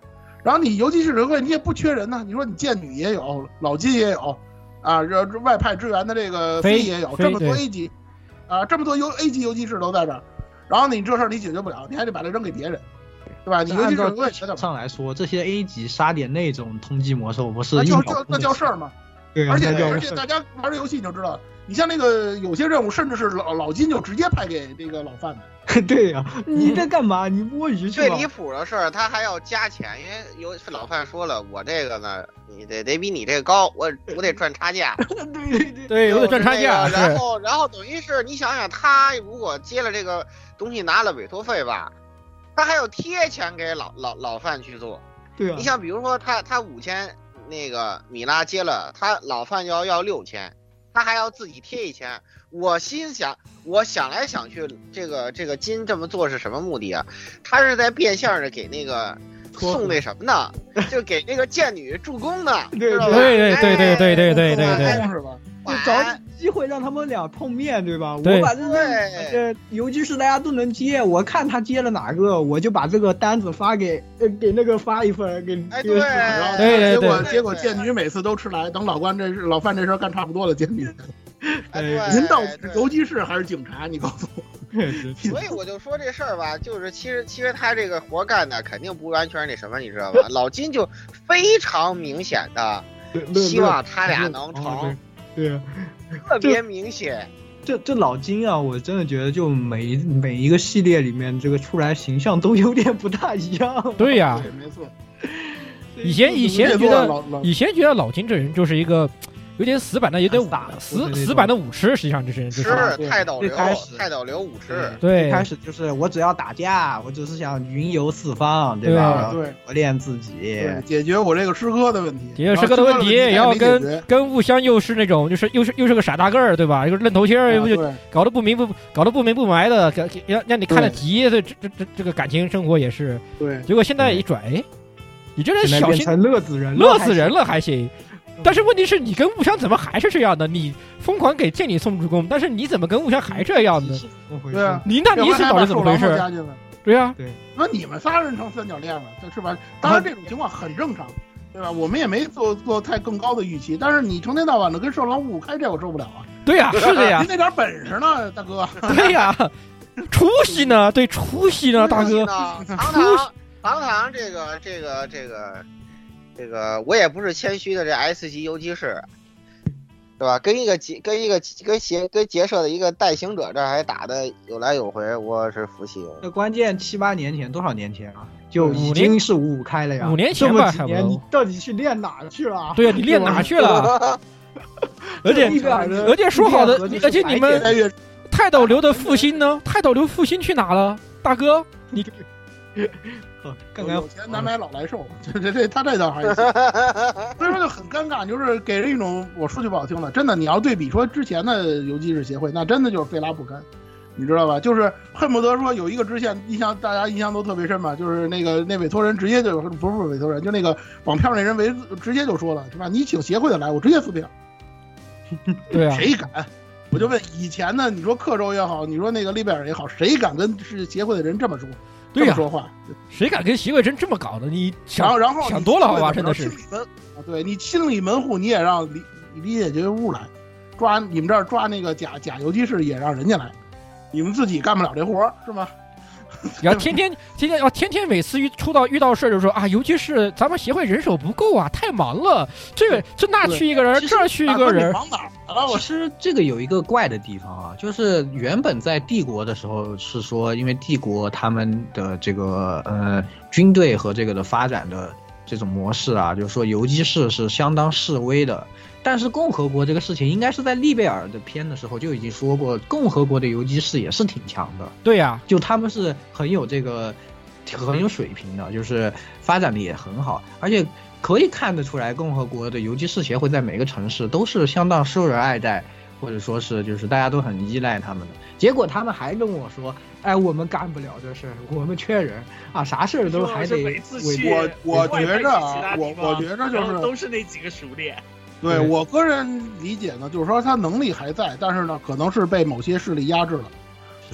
然后你游击士协会你也不缺人呢，你说你剑女也有，老金也有，啊，这外派支援的这个飞也有，这么多 A 级，啊，这么多游 A 级游击士都在这儿，然后你这事儿你解决不了，你还得把它扔给别人，对吧？你游击士协会上来说，这些 A 级杀点那种通缉魔兽不是那叫叫那叫事儿吗？对，而且而且大家玩这游戏你就知道，你像那个有些任务，甚至是老老金就直接派给这个老范的。对呀、啊，你在干嘛？你摸鱼去最离谱的事儿，他还要加钱，因为有老范说了，我这个呢，你得得比你这个高，我我得赚差价。对对对，对，我得赚差价。然后然后等于是你想想，他如果接了这个东西，拿了委托费吧，他还要贴钱给老老老范去做。对啊，你像比如说他他五千，那个米拉接了，他老范要要六千，他还要自己贴一千。我心想，我想来想去，这个这个金这么做是什么目的啊？他是在变相的给那个送那什么呢？就给那个贱女助攻呢？对对对对对对对对对，是吧？就找机会让他们俩碰面，对吧？对我把这个这游击士大家都能接，我看他接了哪个，我就把这个单子发给呃给那个发一份给。哎，对，然后结果结果贱女每次都吃来，等老关这事老范这事干差不多了，贱女。哎，您到底是游击士还是警察？你告诉我。所以我就说这事儿吧，就是其实其实他这个活干的肯定不完全是那什么，你知道吧？老金就非常明显的希望他俩能成，对，特别明显。这这老金啊，我真的觉得就每每一个系列里面，这个出来形象都有点不大一样。对呀、对，没错。以前以前觉得以前觉得老金这人就是一个有点死板的，有点武傻死死板的武痴，实际上就是就是是太导流开始，太导流舞痴。对一开始就是我只要打架，我只是想云游四方，对吧？对磨练自己。对，解决我这个师哥的问题，解决师哥的问题，然后跟跟雾香又是那种就是又是又是个傻大个儿，对吧？一个愣头青儿，又就还没解决啊搞得不明不搞得不明不白的，让让你看得急，这这这这这个感情生活也是。对结果现在一转，哎，你这人小心乐死人了，乐死人了还行。但是问题是你跟雾香怎么还是这样的？你疯狂给剑里送助攻，但是你怎么跟雾香还这样呢？是怎么回事？对啊，你那你是到底怎么回事？对呀、那你们仨人成三角恋了，这是吧？当然这种情况很正常，对吧？我们也没做做太更高的预期，但是你成天到晚的跟兽狼五五开，这我受不了啊！对呀、是的呀您，那点本事呢，大哥？对呀、出息呢？对，出息呢，大哥。呢，堂堂堂堂这个这个这个这个，我也不是谦虚的，这 S 级游击士，对吧？跟一个结跟一个跟邪跟结社的一个代行者这还打的有来有回，我是服气了。那关键七八年前，多少年前啊？就已经是五五开了呀。五年前这吧你到底去练哪去了？对呀、你练哪去了？而且而且说好的而且你们泰斗流的复兴呢？泰斗流复兴去哪了？大哥，你 刚刚有钱难买老来瘦，这这这他这倒还行，所以说就很尴尬，就是给人一种我说句不好听的，真的你要对比说之前的游击士协会，那真的就是非拉不堪，你知道吧？就是恨不得说有一个支线印象大家印象都特别深嘛，就是那个那委托人直接就不是不是委托人，就那个绑票那人为直接就说了，是吧？你请协会的来，我直接撕票，对啊，谁敢？我就问以前呢，你说克州也好，你说那个利贝尔也好，谁敢跟是协会的人这么说？对呀说话？谁敢跟徐贵珍这么搞的？你然后，想然后你想多了好吧？真的是对你清理门户，你也让李李解决屋来抓你们这儿抓那个假假游击士，也让人家来，你们自己干不了这活儿是吗？然后天天天天要天天每次遇出到遇到事儿就说啊，尤其是咱们协会人手不够啊，太忙了，这个这那去一个人，这儿去一个人，忙哪儿了？我其实这个有一个怪的地方啊，就是原本在帝国的时候是说，因为帝国他们的这个呃军队和这个的发展的这种模式啊，就是说游击士是相当示威的。但是共和国这个事情，应该是在利贝尔的篇的时候就已经说过，共和国的游击士也是挺强的。对呀、就他们是很有这个很有水平的，就是发展的也很好，而且可以看得出来，共和国的游击士协会在每个城市都是相当受人爱戴，或者说是就是大家都很依赖他们的。结果他们还跟我说：“哎，我们干不了这事儿，我们缺人啊，啥事儿都还得每次去我我觉着我我觉着就是都是那几个熟练。对对我个人理解呢，就是说他能力还在，但是呢，可能是被某些势力压制了，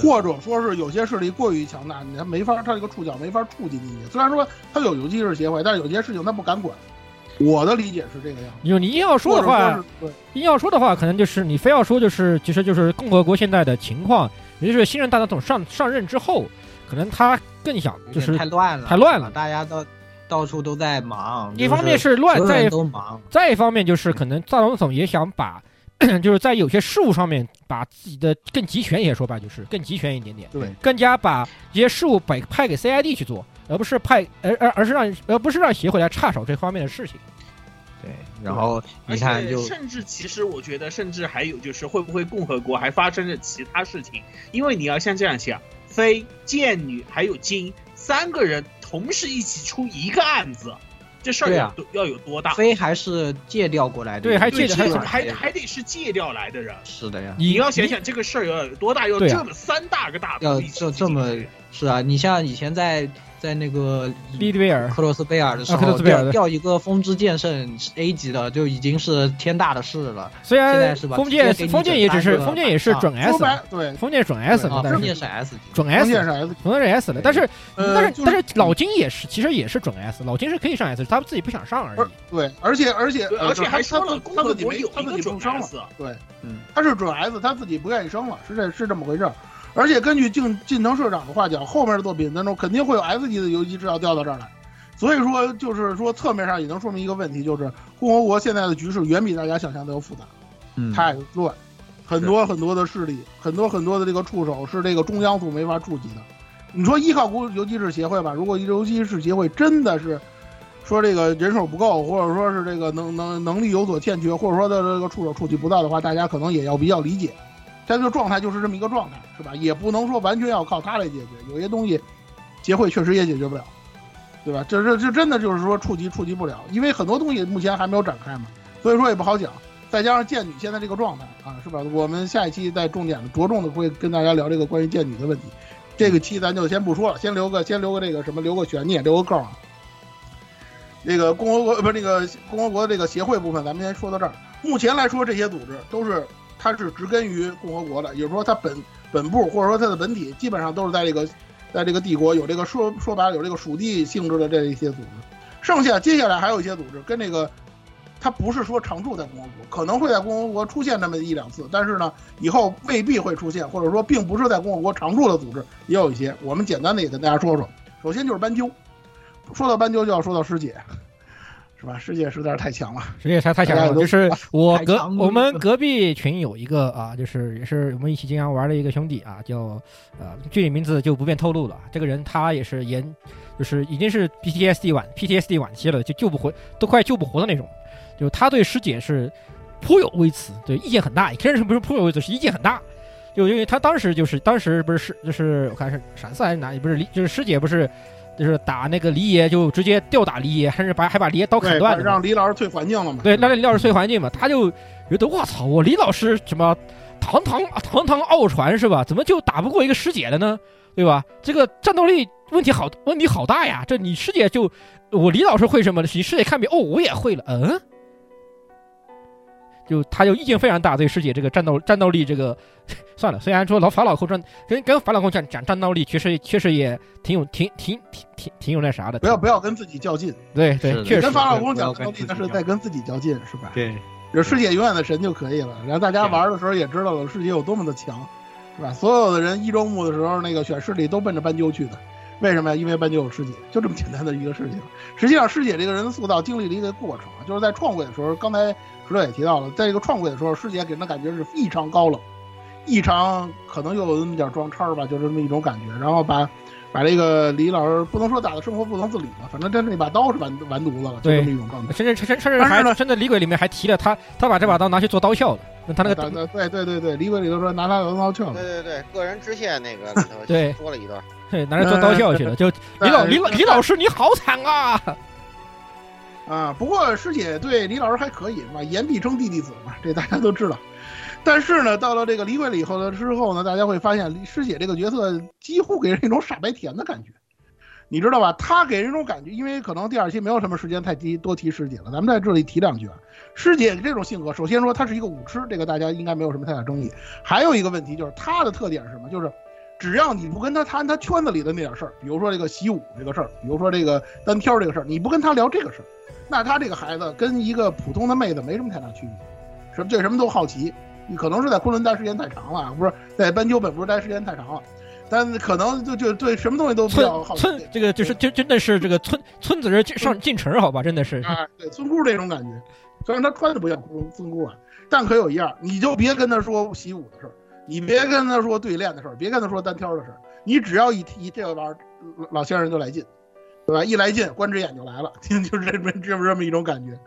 或者说是有些势力过于强大，你还没法，他这个触角没法触及进去。虽然说他有游击士协会，但是有些事情他不敢管。我的理解是这个样子。就你硬要说的话对硬要说的话，可能就是你非要说就是其实就是共和国现在的情况，也就是新任大总统上上任之后，可能他更想就是太乱了，太乱了大家都到处都在忙。一方面是乱，所有人再都忙，再一方面就是可能大总统也想把，就是在有些事物上面把自己的更集权一些，说白了就是更集权一点点，对，更加把这些事务摆派给 CID 去做，而不是派而而而是让而不是让协会来插手这方面的事情。对，然后你看就且甚至其实我觉得，甚至还有就是会不会共和国还发生着其他事情？因为你要像这样想，飞、剑女还有金三个人同时一起出一个案子，这事儿要多要有多大？非还是借调过来的，对还对，借调这还还得是借调来的人。是的呀。你要想想这个事儿要有多大，要这么三大个大要这这么是啊，你像以前在在那个利贝尔。克罗斯贝尔的时啊克罗候，斯贝尔的。调调一个风之剑圣 A 级的就已经是天大的事了。虽然现在是吧封建直接给你封建也只是整三个封建也是准啊 S，对，封建准 S 啊了，但是封建是 S 级，准关键 S 是 S 封建是 S 了，但是呃但是但是老金也是其实也是准 S，老金是可以上 S，他自己不想上而而已。对，而且而且而且还他他说了共他自己没有他自己不升了，对，嗯，他是准 S，他自己不愿意升了，是这是这么回事儿。而且根据近近藤社长的话讲，后面的作品当中肯定会有 S 级的游击制要调到这儿来，所以说就是说侧面上也能说明一个问题，就是共和国现在的局势远比大家想象的要复杂，嗯，太乱。很多很多的势力，很多很多的这个触手是这个中央组没法触及的。你说依靠国游击士协会吧，如果游击士协会真的是说这个人手不够，或者说是这个能能能力有所欠缺，或者说的这个触手触及不到的话，大家可能也要比较理解。他这个状态就是这么一个状态，是吧？也不能说完全要靠他来解决，有些东西协会确实也解决不了，对吧？这这这真的就是说触及触及不了，因为很多东西目前还没有展开嘛，所以说也不好讲。再加上剑女现在这个状态啊，是吧？我们下一期再重点的着重的会跟大家聊这个关于剑女的问题。这个期咱就先不说了，先留个先留个这个什么，留个悬念，留个扣啊。那个共和国不是那个共和国的这个协会部分，咱们先说到这儿。目前来说，这些组织都是它是植根于共和国的，也就是说它本本部或者说它的本体基本上都是在这个在这个帝国有这个说说白了有这个属地性质的这一些组织。剩下接下来还有一些组织跟这个。它不是说常驻在共和国，可能会在共和国出现那么一两次，但是呢，以后未必会出现，或者说并不是在共和国常驻的组织也有一些。我们简单的也跟大家说说。首先就是斑鸠，说到斑鸠就要说到师姐，是吧？师姐实在是太强了，师姐太太强了。就是我隔我们隔壁群有一个啊，就是也是我们一起经常玩的一个兄弟啊，叫呃具体名字就不便透露了。这个人他也是严，就是已经是 PTSD 晚 PTSD 晚期了，就救不回，都快救不活的那种。就他对师姐是颇有微词，对意见很大。肯定是不是颇有微词，是意见很大。就因为他当时就是当时不是是就是我看是闪四还是哪里，不是李就是师姐不是就是打那个李爷就直接吊打李爷，还是把还把李爷刀砍断了，让李老师退环境了嘛？对，让李老师退环境嘛。他就觉得我操，我李老师什么堂堂堂堂奥传是吧？怎么就打不过一个师姐的呢？对吧？这个战斗力问题好问题好大呀！这你师姐就我李老师会什么？你师姐看别哦，我也会了，嗯。就他就意见非常大，对师姐这个战斗战斗力这个，算了。虽然说老法老寇战跟跟法老寇讲讲战斗力，确实确实也挺有挺挺挺挺挺有那啥的。不要不要跟自己较劲，对对，确实。跟法老公讲战斗力，那是在跟自己较劲，是吧？对，有师姐永远的神就可以了。然后大家玩的时候也知道了师姐有多么的强，是吧？所有的人一周目的时候，那个选势力都奔着斑鸠去的。为什么呀？因为斑鸠有师姐，就这么简单的一个事情。实际上，师姐这个人的塑造经历了一个过程，就是在创会的时候，刚才石头也提到了，在这个创鬼的时候，师姐给人的感觉是异常高冷，异常可能又有那么点装叉吧，就是这么一种感觉。然后把把这个李老师不能说打的生活不能自理吧，反正真那把刀是完完犊子了，就这么一种状态。甚至甚甚至还甚至李鬼里面还提了他，他把这把刀拿去做刀鞘了。他那个对对对对，李鬼里头说拿他当刀鞘了。对对对，个人支线那个 对说了一段。对，拿着做刀鞘去了，就 李老李老李老师你好惨啊！啊，不过师姐对李老师还可以嘛，言必称弟弟子嘛，这大家都知道。但是呢，到了这个李鬼里头了之后呢，大家会发现师姐这个角色几乎给人一种傻白甜的感觉，你知道吧？她给人一种感觉，因为可能第二期没有什么时间太提多提师姐了，咱们在这里提两句啊。师姐这种性格，首先说她是一个武痴，这个大家应该没有什么太大争议。还有一个问题就是她的特点是什么？就是。只要你不跟他谈他圈子里的那点事儿，比如说这个习武这个事儿，比如说这个单挑这个事儿，你不跟他聊这个事儿，那他这个孩子跟一个普通的妹子没什么太大区别，什么对什么都好奇。你可能是在昆仑待时间太长了，不是在斑鸠本部待时间太长了，但可能就就对什么东西都比较好奇。村这个就是就真的是这个村村子人上进城好吧，真的是啊，对村姑这种感觉。虽然他穿的不像村姑啊，但可有一样，你就别跟他说习武的事儿。你别跟他说对练的事儿，别跟他说单挑的事儿，你只要一提这个玩意儿，老先生就来劲，对吧？一来劲，关之眼就来了，就是这么这么这么一种感觉。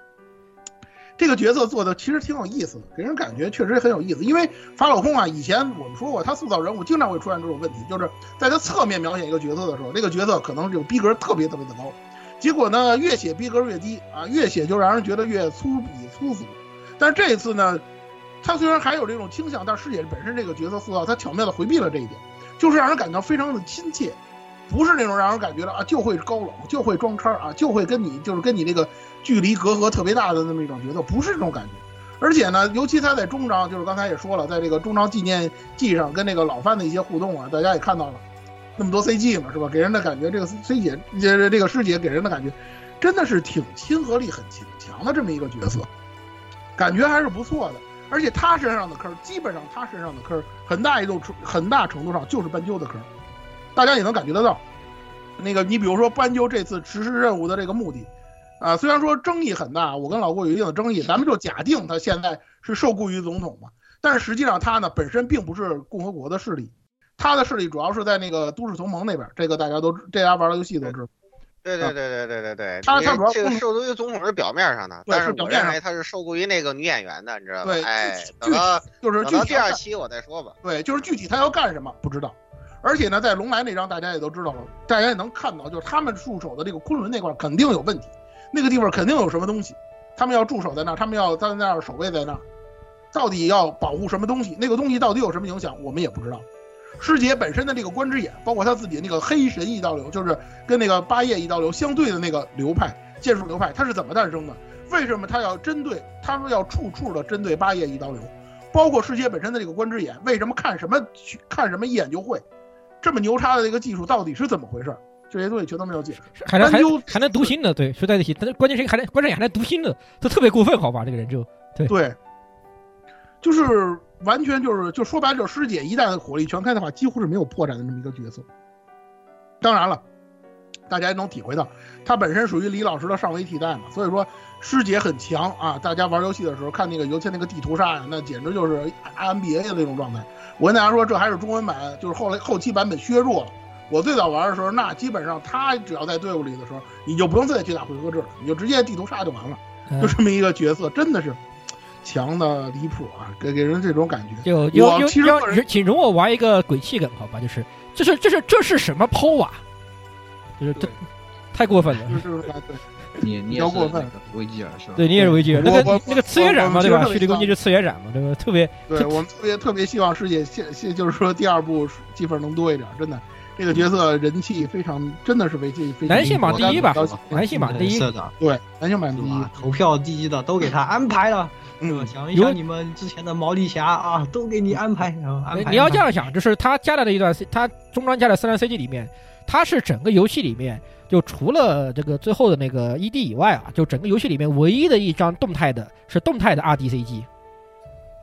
这个角色做的其实挺有意思的，给人感觉确实很有意思。因为法老空啊，以前我们说过，他塑造人物经常会出现这种问题，就是在他侧面描写一个角色的时候，这个角色可能就逼格特别特别的高，结果呢，越写逼格越低啊，越写就让人觉得越粗鄙粗俗。但这次呢。他虽然还有这种倾向，但师姐本身这个角色塑造，他巧妙的回避了这一点，就是让人感到非常的亲切，不是那种让人感觉到啊就会高冷，就会装叉啊，就会跟你就是跟你这个距离隔阂特别大的那么一种角色，不是这种感觉。而且呢，尤其他在终章，就是刚才也说了，在这个终章纪念记上跟那个老范的一些互动啊，大家也看到了，那么多 CG 嘛，是吧？给人的感觉，这个 C 姐这个师姐给人的感觉，真的是挺亲和力很挺强的这么一个角色，感觉还是不错的。而且他身上的坑，基本上他身上的坑，很大一度很大程度上就是斑鸠的坑，大家也能感觉得到。那个，你比如说斑鸠这次实施任务的这个目的，啊，虽然说争议很大，我跟老郭有一定的争议，咱们就假定他现在是受雇于总统嘛。但是实际上他呢本身并不是共和国的势力，他的势力主要是在那个都市同盟那边，这个大家都这家玩的游戏都知道。对对对对对对对，他他主要这个受雇于总统是表面上的，但是表面上认为他是受雇于那个女演员的，你知道吧？对哎，具等到就是具体第二期我再说吧。对，就是具体他要干什么不知道。而且呢，在龙来那张大家也都知道了，大家也能看到，就是他们驻守的这个昆仑那块肯定有问题，那个地方肯定有什么东西，他们要驻守在那儿，他们要在那儿守卫在那儿，到底要保护什么东西？那个东西到底有什么影响，我们也不知道。师姐本身的这个观之眼，包括他自己那个黑神一刀流，就是跟那个八叶一刀流相对的那个流派剑术流派，它是怎么诞生的？为什么他要针对？他说要处处的针对八叶一刀流，包括师姐本身的这个观之眼，为什么看什么去看什么一眼就会？这么牛叉的这个技术到底是怎么回事？这些东西全都没有解释。还能还单就还能读心的，对，说在一起，但是关键是还能关键还能读心的，他特别过分，好吧？这个人就对对，就是完全就是就说白了，就是师姐一旦火力全开的话，几乎是没有破绽的这么一个角色。当然了，大家也能体会到，他本身属于李老师的上位替代嘛，所以说师姐很强啊。大家玩游戏的时候看那个，尤其那个地图杀呀，那简直就是 NBA 的那种状态。我跟大家说，这还是中文版，就是后来后期版本削弱了。我最早玩的时候，那基本上他只要在队伍里的时候，你就不用再去打回合制了，你就直接地图杀就完了，就这么一个角色，真的是强的离谱啊，给给人这种感觉。就有我有要其实请容我玩一个鬼气梗，好吧？就是这是这是这是什么抛啊？就是这太过分了。就是哎对，你你也是比较过分那个维吉尔是吧？对你也是维吉尔，那个那个次元斩嘛，对吧？我我蓄力攻击是次元斩嘛，对吧？特别对我们特别特别希望世界现现就是说第二部戏份能多一点，真的，这个角色人气非常，真的是为这非常男性榜第一吧，男性榜第一。是的，对，男性榜第一，投票第一的都给他安排了。嗯，想一想你们之前的毛利侠啊，都给你安排，然后安排。你要这样想，就是他加了的一段 C，他中装加的三段 CG 里面，他是整个游戏里面就除了这个最后的那个 ED 以外啊，就整个游戏里面唯一的一张动态的是动态的 RD CG。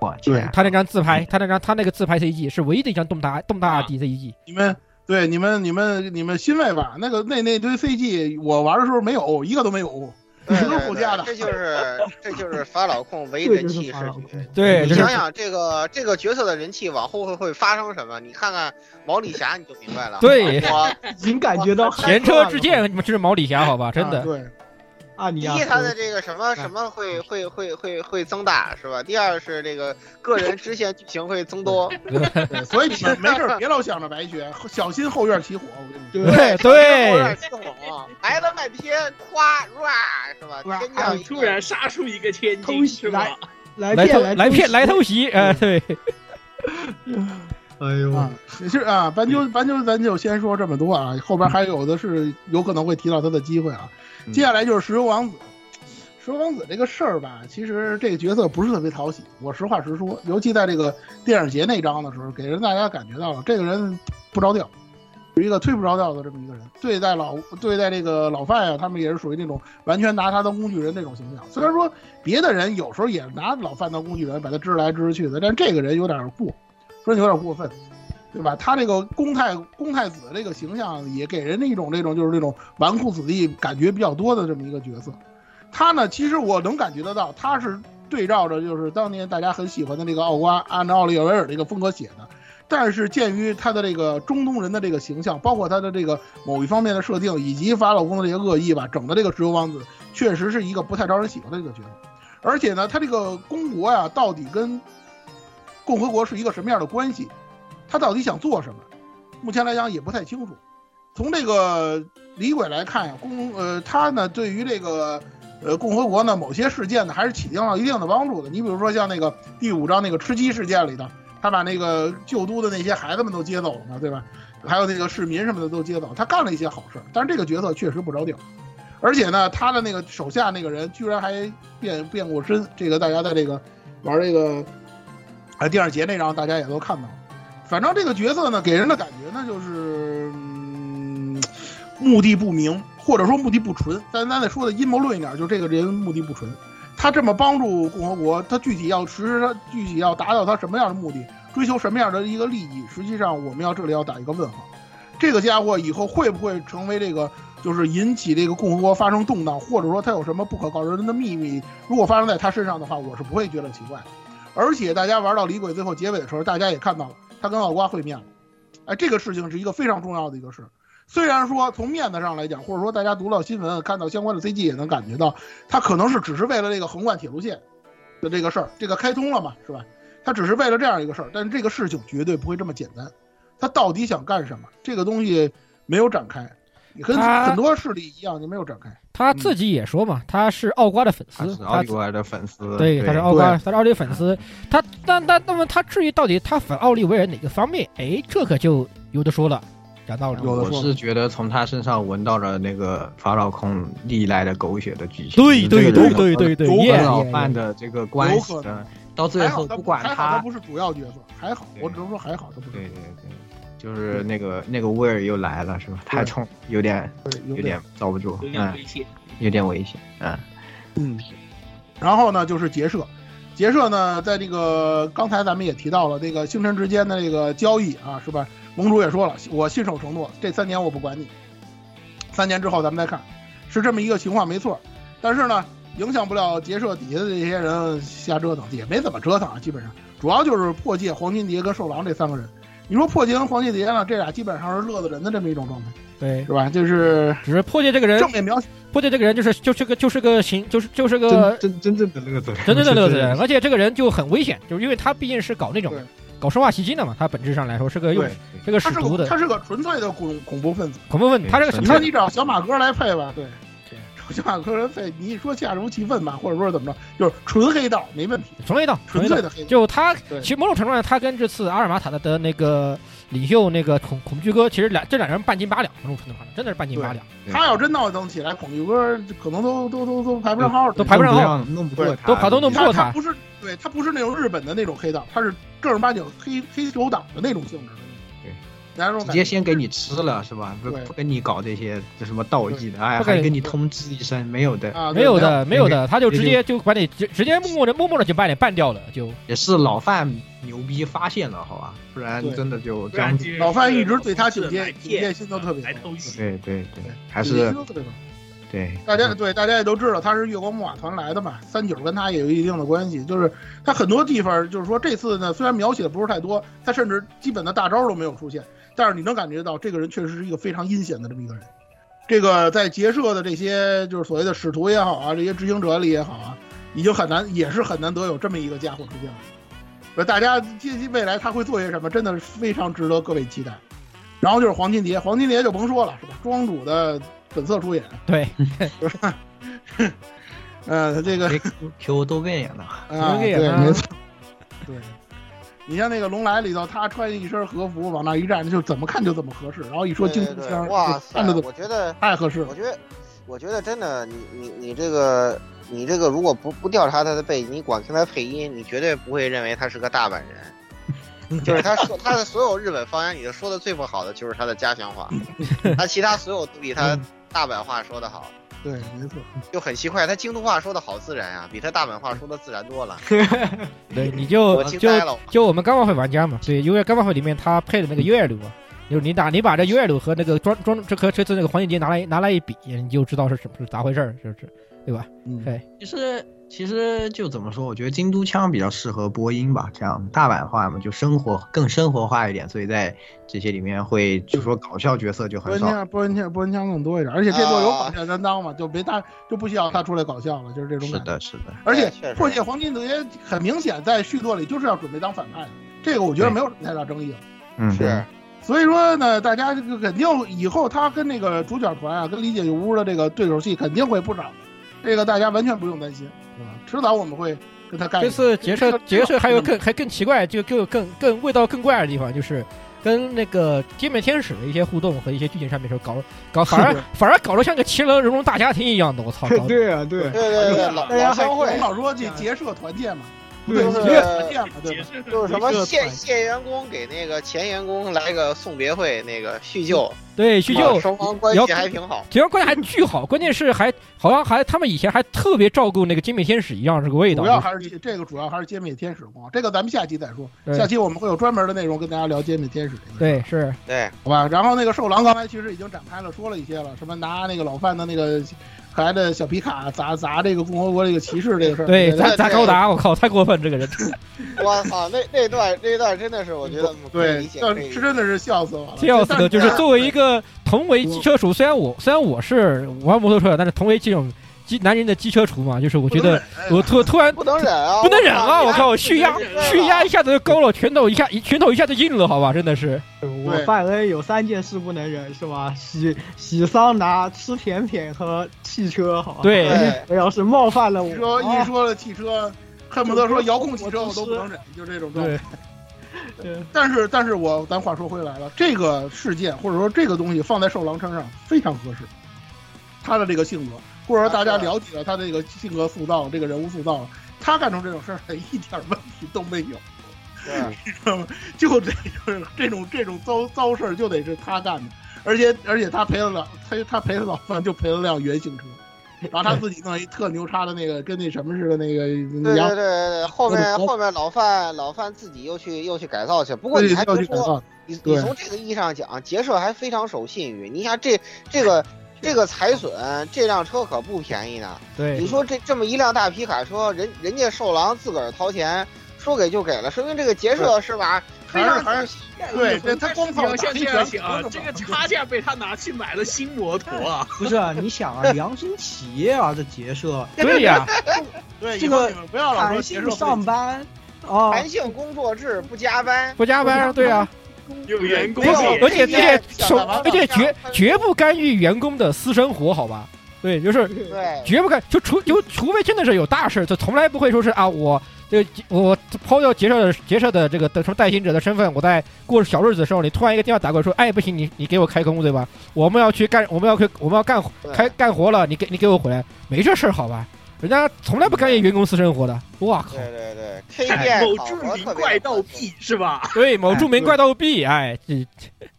我对他那张自拍，他那张他那个自拍 CG 是唯一的一张动态动态啊 RD CG。你们对你们你们你们欣慰吧？那个那那堆 CG 我玩的时候没有一个都没有，都是对后加的。这就是这就是法老控 唯一人气势局。对，你想想这个这个角色的人气往后会会发生什么？你看看毛里侠你就明白了。对我 已经感觉到前车之鉴，你们就是毛里侠，好吧？真的。对。啊，你啊，第一，他的这个什么什么会会会会会增大，是吧？第二是这个个人支线剧情会增多。对，所以你们没事别老想着白雪，小心后院起火。我跟你说，对对，后院起火，来了半天，夸哇，是吧？天降突然杀出一个千金，是吧？来来来骗来偷袭，哎，对。哎呦，啊，也是啊，咱就咱就咱就先说这么多啊，后边还有的是有可能会提到他的机会啊。接下来就是石油王子，石油王子这个事儿吧，其实这个角色不是特别讨喜，我实话实说，尤其在这个电影节那章的时候，给人大家感觉到了这个人不着调，是一个忒不着调的这么一个人。对待老对待这个老范啊，他们也是属于那种完全拿他当工具人那种形象。虽然说别的人有时候也拿老范当工具人，把他支来支去的，但这个人有点过。说你有点过分，对吧？他这个公太公太子这个形象也给人一种这种就是这种纨绔子弟感觉比较多的这么一个角色。他呢，其实我能感觉得到，他是对照着就是当年大家很喜欢的那个奥瓜，按照奥利维尔这个风格写的。但是鉴于他的这个中东人的这个形象，包括他的这个某一方面的设定，以及法老公的这些恶意吧，整的这个石油王子确实是一个不太招人喜欢的这个角色。而且呢，他这个公国呀，到底跟共和国是一个什么样的关系？他到底想做什么？目前来讲也不太清楚。从这个李鬼来看呀，共呃他呢对于这个呃共和国呢某些事件呢还是起到了一定的帮助的。你比如说像那个第五章那个吃鸡事件里的，他把那个旧都的那些孩子们都接走了嘛，对吧？还有那个市民什么的都接走，他干了一些好事。但是这个角色确实不着调，而且呢，他的那个手下那个人居然还变变过身，这个大家在这个玩这个。啊，第二节那张大家也都看到了，反正这个角色呢，给人的感觉呢就是、嗯、目的不明，或者说目的不纯。但咱得说的阴谋论一点，就这个人目的不纯。他这么帮助共和国，他具体要实施，他具体要达到他什么样的目的，追求什么样的一个利益，实际上我们要这里要打一个问号。这个家伙以后会不会成为这个，就是引起这个共和国发生动荡，或者说他有什么不可告人的秘密？如果发生在他身上的话，我是不会觉得奇怪。而且大家玩到李鬼最后结尾的时候，大家也看到了他跟奥瓜会面了，哎，这个事情是一个非常重要的一个事。虽然说从面子上来讲，或者说大家读到新闻、看到相关的 CG 也能感觉到，他可能是只是为了这个横贯铁路线的这个事儿，这个开通了嘛，是吧？他只是为了这样一个事儿，但是这个事情绝对不会这么简单。他到底想干什么？这个东西没有展开，跟很多势力一样，你没有展开。他自己也说嘛，他是奥瓜的粉丝，他是奥利维尔的粉丝，对，他是奥瓜，他是奥利粉丝。他但但那么他至于到底他粉奥利维尔哪个方面？哎，这可就有的说了，讲道理。我是觉得从他身上闻到了那个法老控历来的狗血的剧情。对对对对对对，跟老范的这个关系，到最后不管他，他不是主要角色，还好，我只能说还好，他不是。对对对。就是那个那个味儿又来了，是吧？太冲，有点有点遭不住，嗯，有点危险，嗯嗯。然后呢，就是结社，结社呢，在这个刚才咱们也提到了这个星辰之间的这个交易啊，是吧？盟主也说了，我信守承诺，这三年我不管你，三年之后咱们再看，是这么一个情况，没错。但是呢，影响不了结社底下的这些人瞎折腾，也没怎么折腾啊，基本上主要就是破戒、黄金蝶跟兽狼这三个人。你说破戒跟黄金蝶呢？这俩基本上是乐子人的这么一种状态，对，是吧？就是只是破戒这个人正面描写，破戒这个人就是就是个就是个行就是就是个真真正的乐子人，真正的乐子人，而且这个人就很危险，就是因为他毕竟是搞那种搞生化袭击的嘛，他本质上来说是个用这个使徒的，他是个纯粹的恐恐怖分子，恐怖分子，他这个你说你找小马哥来配吧，对。小马哥人费，你一说恰如其分吧，或者说怎么着，就是纯黑道没问题，纯黑道，纯粹的黑道。就他，其实某种程度上，他跟这次阿尔玛塔的的那个领袖那个恐恐惧哥，其实两这两人半斤八两，某种程度上真的是半斤八两。他要真闹腾起来，恐惧哥可能都都都都排不上号，都排不上号，弄不过他，都跑都弄不过他。不是，对他不是那种日本的那种黑道，他是正儿八经黑黑手党的那种性质。直接先给你吃了是吧？不不跟你搞这些这什么道义的，哎，还给你通知一声，没有的，没有的，没有的，他就直接就把你直直接默默的默默的就把你办掉了，就。也是老范牛逼发现了，好吧？不然真的就将老范一直对他警戒警戒心都特别对。对对，还是对大家对大家也都知道他是月光木马团来的嘛，三九跟他也有一定的关系，就是他很多地方就是说这次呢虽然描写的不是太多，他甚至基本的大招都没有出现。但是你能感觉到，这个人确实是一个非常阴险的这么一个人。这个在结社的这些就是所谓的使徒也好啊，这些执行者里也好啊，已经很难，也是很难得有这么一个家伙出现了。呃，大家近未来他会做些什么，真的是非常值得各位期待。然后就是黄金蝶，黄金蝶就甭说了，是吧？庄主的本色出演，对，是吧？呃，这个 Q 都变演了，啊，对，没错，对。你像那个龙来里头，他穿一身和服往那一站，就怎么看就怎么合适。然后一说京腔，哇看着我觉得太合适。我觉得，我觉得真的，你你你这个，你这个如果不不调查他的背景，你光听他配音，你绝对不会认为他是个大阪人。就是他说他的所有日本方言里头说的最不好的就是他的家乡话，他其他所有都比他大阪话说的好。对，没错，就很奇怪，他京都话说的好自然啊，比他大阪话说的自然多了。对，你就就就我们干报会玩家嘛，对，因为干报会里面他配的那个 UL 啊，就是你打你把这 UL 和那个装装这和这次那个黄金节拿来拿来一比，你就知道是什么是咋回事儿，是不是？对吧？嗯，对，其实。其实就怎么说，我觉得京都腔比较适合播音吧，这样大阪话嘛就生活更生活化一点，所以在这些里面会就说搞笑角色就很少。播音腔播音腔更多一点，而且这座有搞笑担当嘛，就别大就不需要他出来搞笑了，就是这种感。是的，是的。而且破戒黄金蝶很明显在续作里就是要准备当反派的，这个我觉得没有什么太大争议了。嗯，是。所以说呢，大家这个肯定以后他跟那个主角团啊，跟李解屋的这个对手戏肯定会不少，这个大家完全不用担心。迟早我们会跟他干。这次结社结社还有更还更奇怪，就更更更味道更怪的地方，就是跟那个歼灭天使的一些互动和一些剧情上面时候搞搞，反而反而搞得像个其乐融融大家庭一样的，我操！对啊，对对对对，大家还会，老说这结社团建嘛。就是对，就是什么现现员工给那个前员工来个送别会，那个叙旧，对叙旧，双方关系还挺好，其实关系还巨好，关键是还好像还他们以前还特别照顾那个歼灭天使一样，这个味道。主要还是这个主要还是歼灭天使光，这个咱们下期再说，下期我们会有专门的内容跟大家聊歼灭天使。对，是，对，好吧。然后那个兽狼刚才其实已经展开了说了一些了，什么拿那个老范的那个可爱的小皮卡砸砸这个共和国这个骑士这个事儿，对，砸砸高达，我靠，太过分，这个人。我操，那那段那段真的是我觉得对是真的是笑死我了，笑死的，就是作为一个同为机车手，虽然我虽然我是玩摩托车的，但是同为这种机男人的机车厨嘛，就是我觉得我突突然不能忍啊，不能忍啊！我我靠，血压血压一下子就高了，拳头一下一拳头一下就硬了，好吧，真的是。我范恩有三件事不能忍，是吧？洗洗桑拿、吃甜品和汽车，好吧？对我要是冒犯了我，一说啊一说了汽车，恨不得说遥控汽车我都不能忍，就这种状态。但是，但是我咱话说回来了，这个事件或者说这个东西放在兽狼身上非常合适，他的这个性格，或者说大家了解了他这个性格塑造、这个人物塑造，他干出这种事儿来一点问题都没有。你知道吗？就这就是这种这种糟糟事儿就得是他干的，而且而且他赔了老他他赔了老范就赔了辆原型车，然后他自己弄一特牛叉的那个跟那什么似的那个对对对对，后面后面老范老范自己又去又去改造去，不过你还别说你你从这个意义上讲，杰社还非常守信誉。你想这这个这个财损，这辆车可不便宜呢。对你说这这么一辆大皮卡车，人人家兽狼自个儿掏钱，说给就给了，说明这个杰社是吧？非常还是对，这他光靠你要像这样想啊，这个差价被他拿去买了新摩托啊！不是啊，你想啊，良心企业啊，这结社，对呀，对，这个不要老说上班啊，弹性工作制，不加班，不加班，对啊，有员工而且而且手，而且绝绝不干预员工的私生活，好吧？对，就是对，绝不干，就除就除非真的是有大事，就从来不会说是啊，我这个我抛掉结社的结社的这个的什么代行者的身份，我在过小日子的时候，你突然一个电话打过来说，哎，不行，你你给我开工，对吧？我们要去干，我们要去，我们要干开干活了，你给你给我回来，没这事儿，好吧？人家从来不干预员工私生活的，哇靠！对对对，K 店某著名怪盗 B 是吧？对，某著名怪盗 B，，哎，这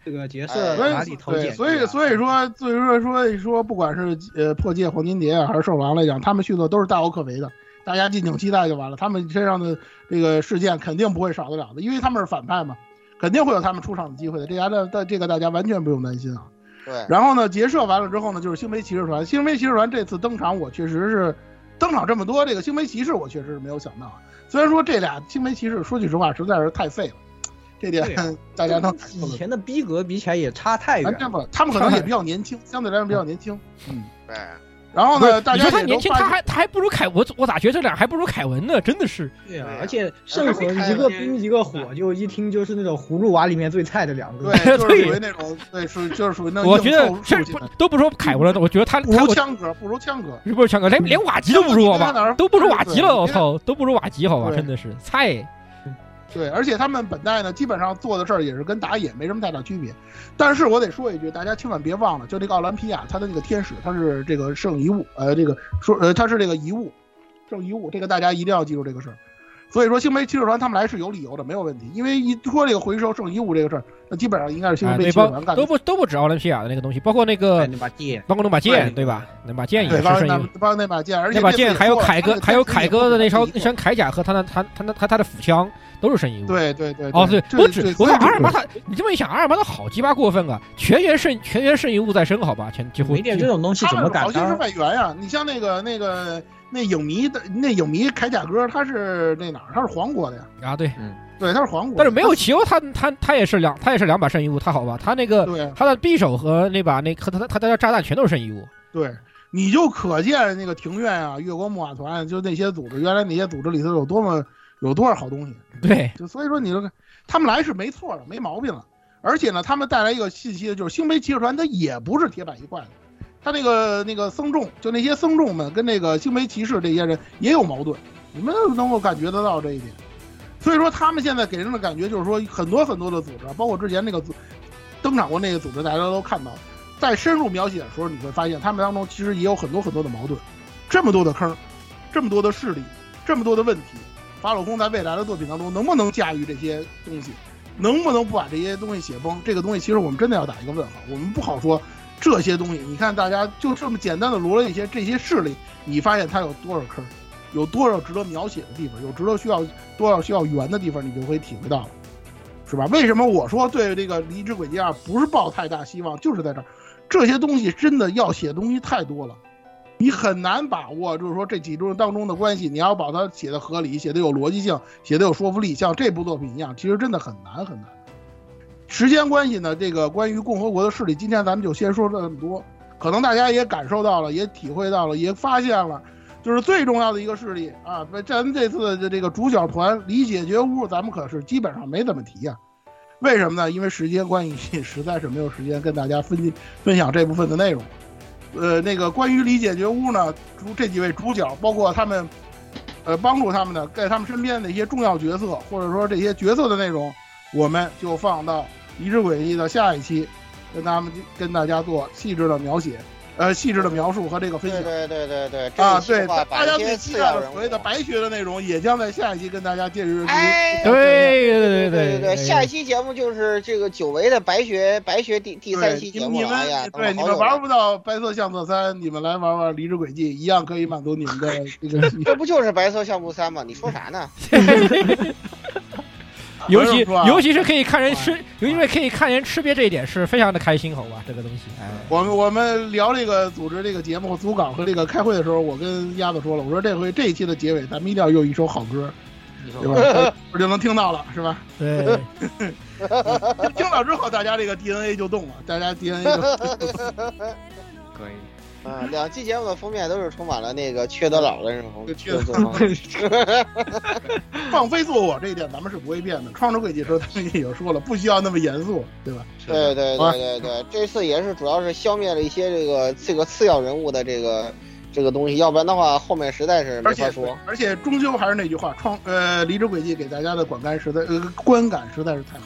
这个角色所哪里所以所以说，所以说所以说，不管是呃破戒、黄金蝶啊，还是兽王来讲，他们续作都是大有可为的，大家敬请期待就完了。他们身上的这个事件肯定不会少得了的，因为他们是反派嘛，肯定会有他们出场的机会的。这家的的这个大家完全不用担心啊。对，然后呢，结社完了之后呢，就是星梅骑士团。星梅骑士团这次登场，我确实是登场这么多，这个星梅骑士我确实是没有想到。虽然说这俩星梅骑士，说句实话，实在是太废了，这点 大家能以前的逼格比起来也差太远完。全不，他们可能也比较年轻，相对来说比较年轻。嗯，对。然后呢，大你说他年轻，他还他还不如凯，我我咋觉得这俩还不如凯文呢？真的是。对啊，而且圣魂一个冰一个火，就一听就是那种葫芦娃里面最菜的两个。对，就是属于那种对，属于就是属于那种我觉得硬凑这不都不说凯文了，我觉得他不如枪哥，不如枪哥。不是枪哥，连连瓦吉都不如好吧？都不如瓦吉了，我操，都不如瓦吉好吧？真的是菜。对，而且他们本代呢，基本上做的事儿也是跟打野没什么太大区别。但是我得说一句，大家千万别忘了，就这个奥兰皮亚，他的那个天使，他是这个圣遗物，呃，这个说呃，他是这个遗物，圣遗物，这个大家一定要记住这个事儿。所以说，星梅骑士团他们来是有理由的，没有问题。因为一说这个回收圣遗物这个事儿，那基本上应该是星啊，梅对，包骑士团干的都。不都不止奥林匹亚的那个东西，包括那个那把剑，包括那把剑，对对吧？那把剑也对，是包括那圣遗物。包括那把剑，而且那把剑还有凯哥，还有凯哥的那双那双铠甲和他那他他的他他的斧枪都是圣遗物。对对对，哦，对，这不止，我所以这个说阿尔玛塔，你这么一想，阿尔玛塔好鸡巴过分啊！全员圣全员圣遗物在身，好吧？全几乎没点这种东西怎么敢好像是？外援呀、你像那个那个那影迷的那影迷铠甲哥，他是那哪儿？他是黄国的呀。啊，对，对，他是黄国。但是没有奇欧，他他他也是两他也是两把圣遗物，他好吧？他那个对他的匕首和那把那和他他他的炸弹全都是圣遗物。对，你就可见那个庭院啊、月光木马团，就那些组织，原来那些组织里头有多么有多少好东西。对，就所以说你这个他们来是没错的，没毛病了。而且呢，他们带来一个信息的就是星杯骑士团，它也不是铁板一块的。他那个那个僧众，就那些僧众们跟那个星梅骑士这些人也有矛盾，你们能够感觉得到这一点。所以说，他们现在给人的感觉就是说，很多很多的组织，包括之前那个组登场过那个组织，大家都看到，在深入描写的时候，你会发现他们当中其实也有很多很多的矛盾，这么多的坑，这么多的势力，这么多的问题，法老空在未来的作品当中能不能驾驭这些东西，能不能不把这些东西写崩？这个东西其实我们真的要打一个问号，我们不好说这些东西。你看大家就这么简单的罗了一些这些势力，你发现它有多少坑，有多少值得描写的地方，有值得需要多少需要圆的地方，你就会体会到了。是吧？为什么我说对这个《离职轨迹二》不是抱太大希望，就是在这儿，这些东西真的要写东西太多了。你很难把握，就是说这几中当中的关系，你要把它写的合理，写的有逻辑性，写的有说服力，像这部作品一样，其实真的很难很难。时间关系呢，这个关于共和国的势力，今天咱们就先说这么多。可能大家也感受到了，也体会到了，也发现了，就是最重要的一个势力啊！咱们这次的这个主角团理解觉屋，咱们可是基本上没怎么提呀。为什么呢？因为时间关系，实在是没有时间跟大家分分享这部分的内容。呃，那个关于理解觉屋呢，主这几位主角，包括他们，呃，帮助他们的，在他们身边的一些重要角色，或者说这些角色的内容，我们就放到离之轨迹的下一期。跟他们跟大家做细致的描写，呃，细致的描述和这个分享。对对对对啊，对，大家最期待的所谓的白学的内容，也将在下一期跟大家介绍。哎，对对对对对，下一期节目就是这个久违的白学白学第第三期节目了。哎呀，对，你们玩不到白色相册三，你们来玩玩离职轨迹，一样可以满足你们的这个。这不就是白色相簿三吗？你说啥呢？尤其尤其是可以看人吃，尤其是可以看人吃瘪这一点是非常的开心，好吧？这个东西，哎，我们我们聊这个组织这个节目组稿和这个开会的时候，我跟鸭子说了，我说这回这一期的结尾，咱们一定要用一首好歌，对吧？我就能听到了，是吧？对，听到之后，大家这个 DNA 就动了，大家 DNA 就 可以。啊，两期节目的封面都是充满了那个缺德佬的那种。缺德。放飞自我这一点，咱们是不会变的。创世轨迹时候，他们也有说了，不需要那么严肃，对吧？对对对对对，这次也是主要是消灭了一些这个这个次要人物的这个这个东西，要不然的话，后面实在是没法说。而且终究还是那句话，创呃离职轨迹给大家的观感实在呃观感实在是太好。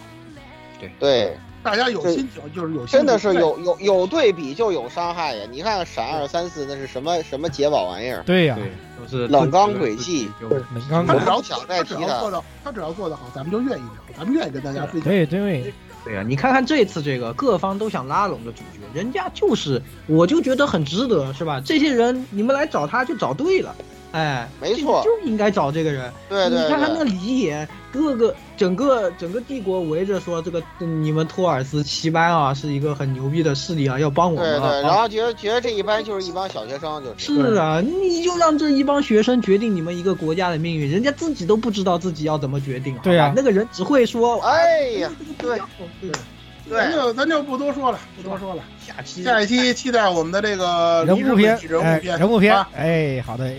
对对。大家有心情就是有，真的是有有有对比就有伤害呀！你看闪二三四那是什么什么解宝玩意儿？对呀，都是冷钢轨迹。冷刚他只要想再提他，做的他只要做得好，咱们就愿意聊，咱们愿意跟大家分享。对对对呀，你看看这次这个各方都想拉拢的主角，人家就是，我就觉得很值得，是吧？这些人你们来找他就找对了。哎，没错，就应该找这个人。对对，你看他那李野，各个整个整个帝国围着说这个你们托尔斯七班啊，是一个很牛逼的势力啊，要帮我们。对对，然后觉得觉得这一班就是一帮小学生，就是。是啊，你就让这一帮学生决定你们一个国家的命运，人家自己都不知道自己要怎么决定。对啊，那个人只会说，哎呀，对对，咱就咱就不多说了，不多说了。下期下一期期待我们的这个人物篇，人物篇，人物篇。哎，好的。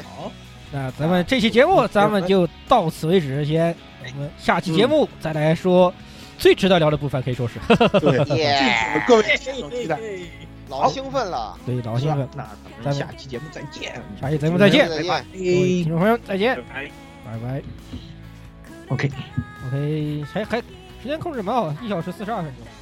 好，那咱们这期节目咱们就到此为止，先我们下期节目再来说最值得聊的部分，可以说是。对，各位期待，老兴奋了，对，老兴奋。那咱们下期节目再见，下期节目再见，再见，听众朋友再见，拜拜。OK，OK，还还时间控制蛮好，一小时四十二分钟。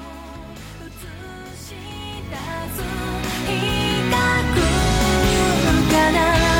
banana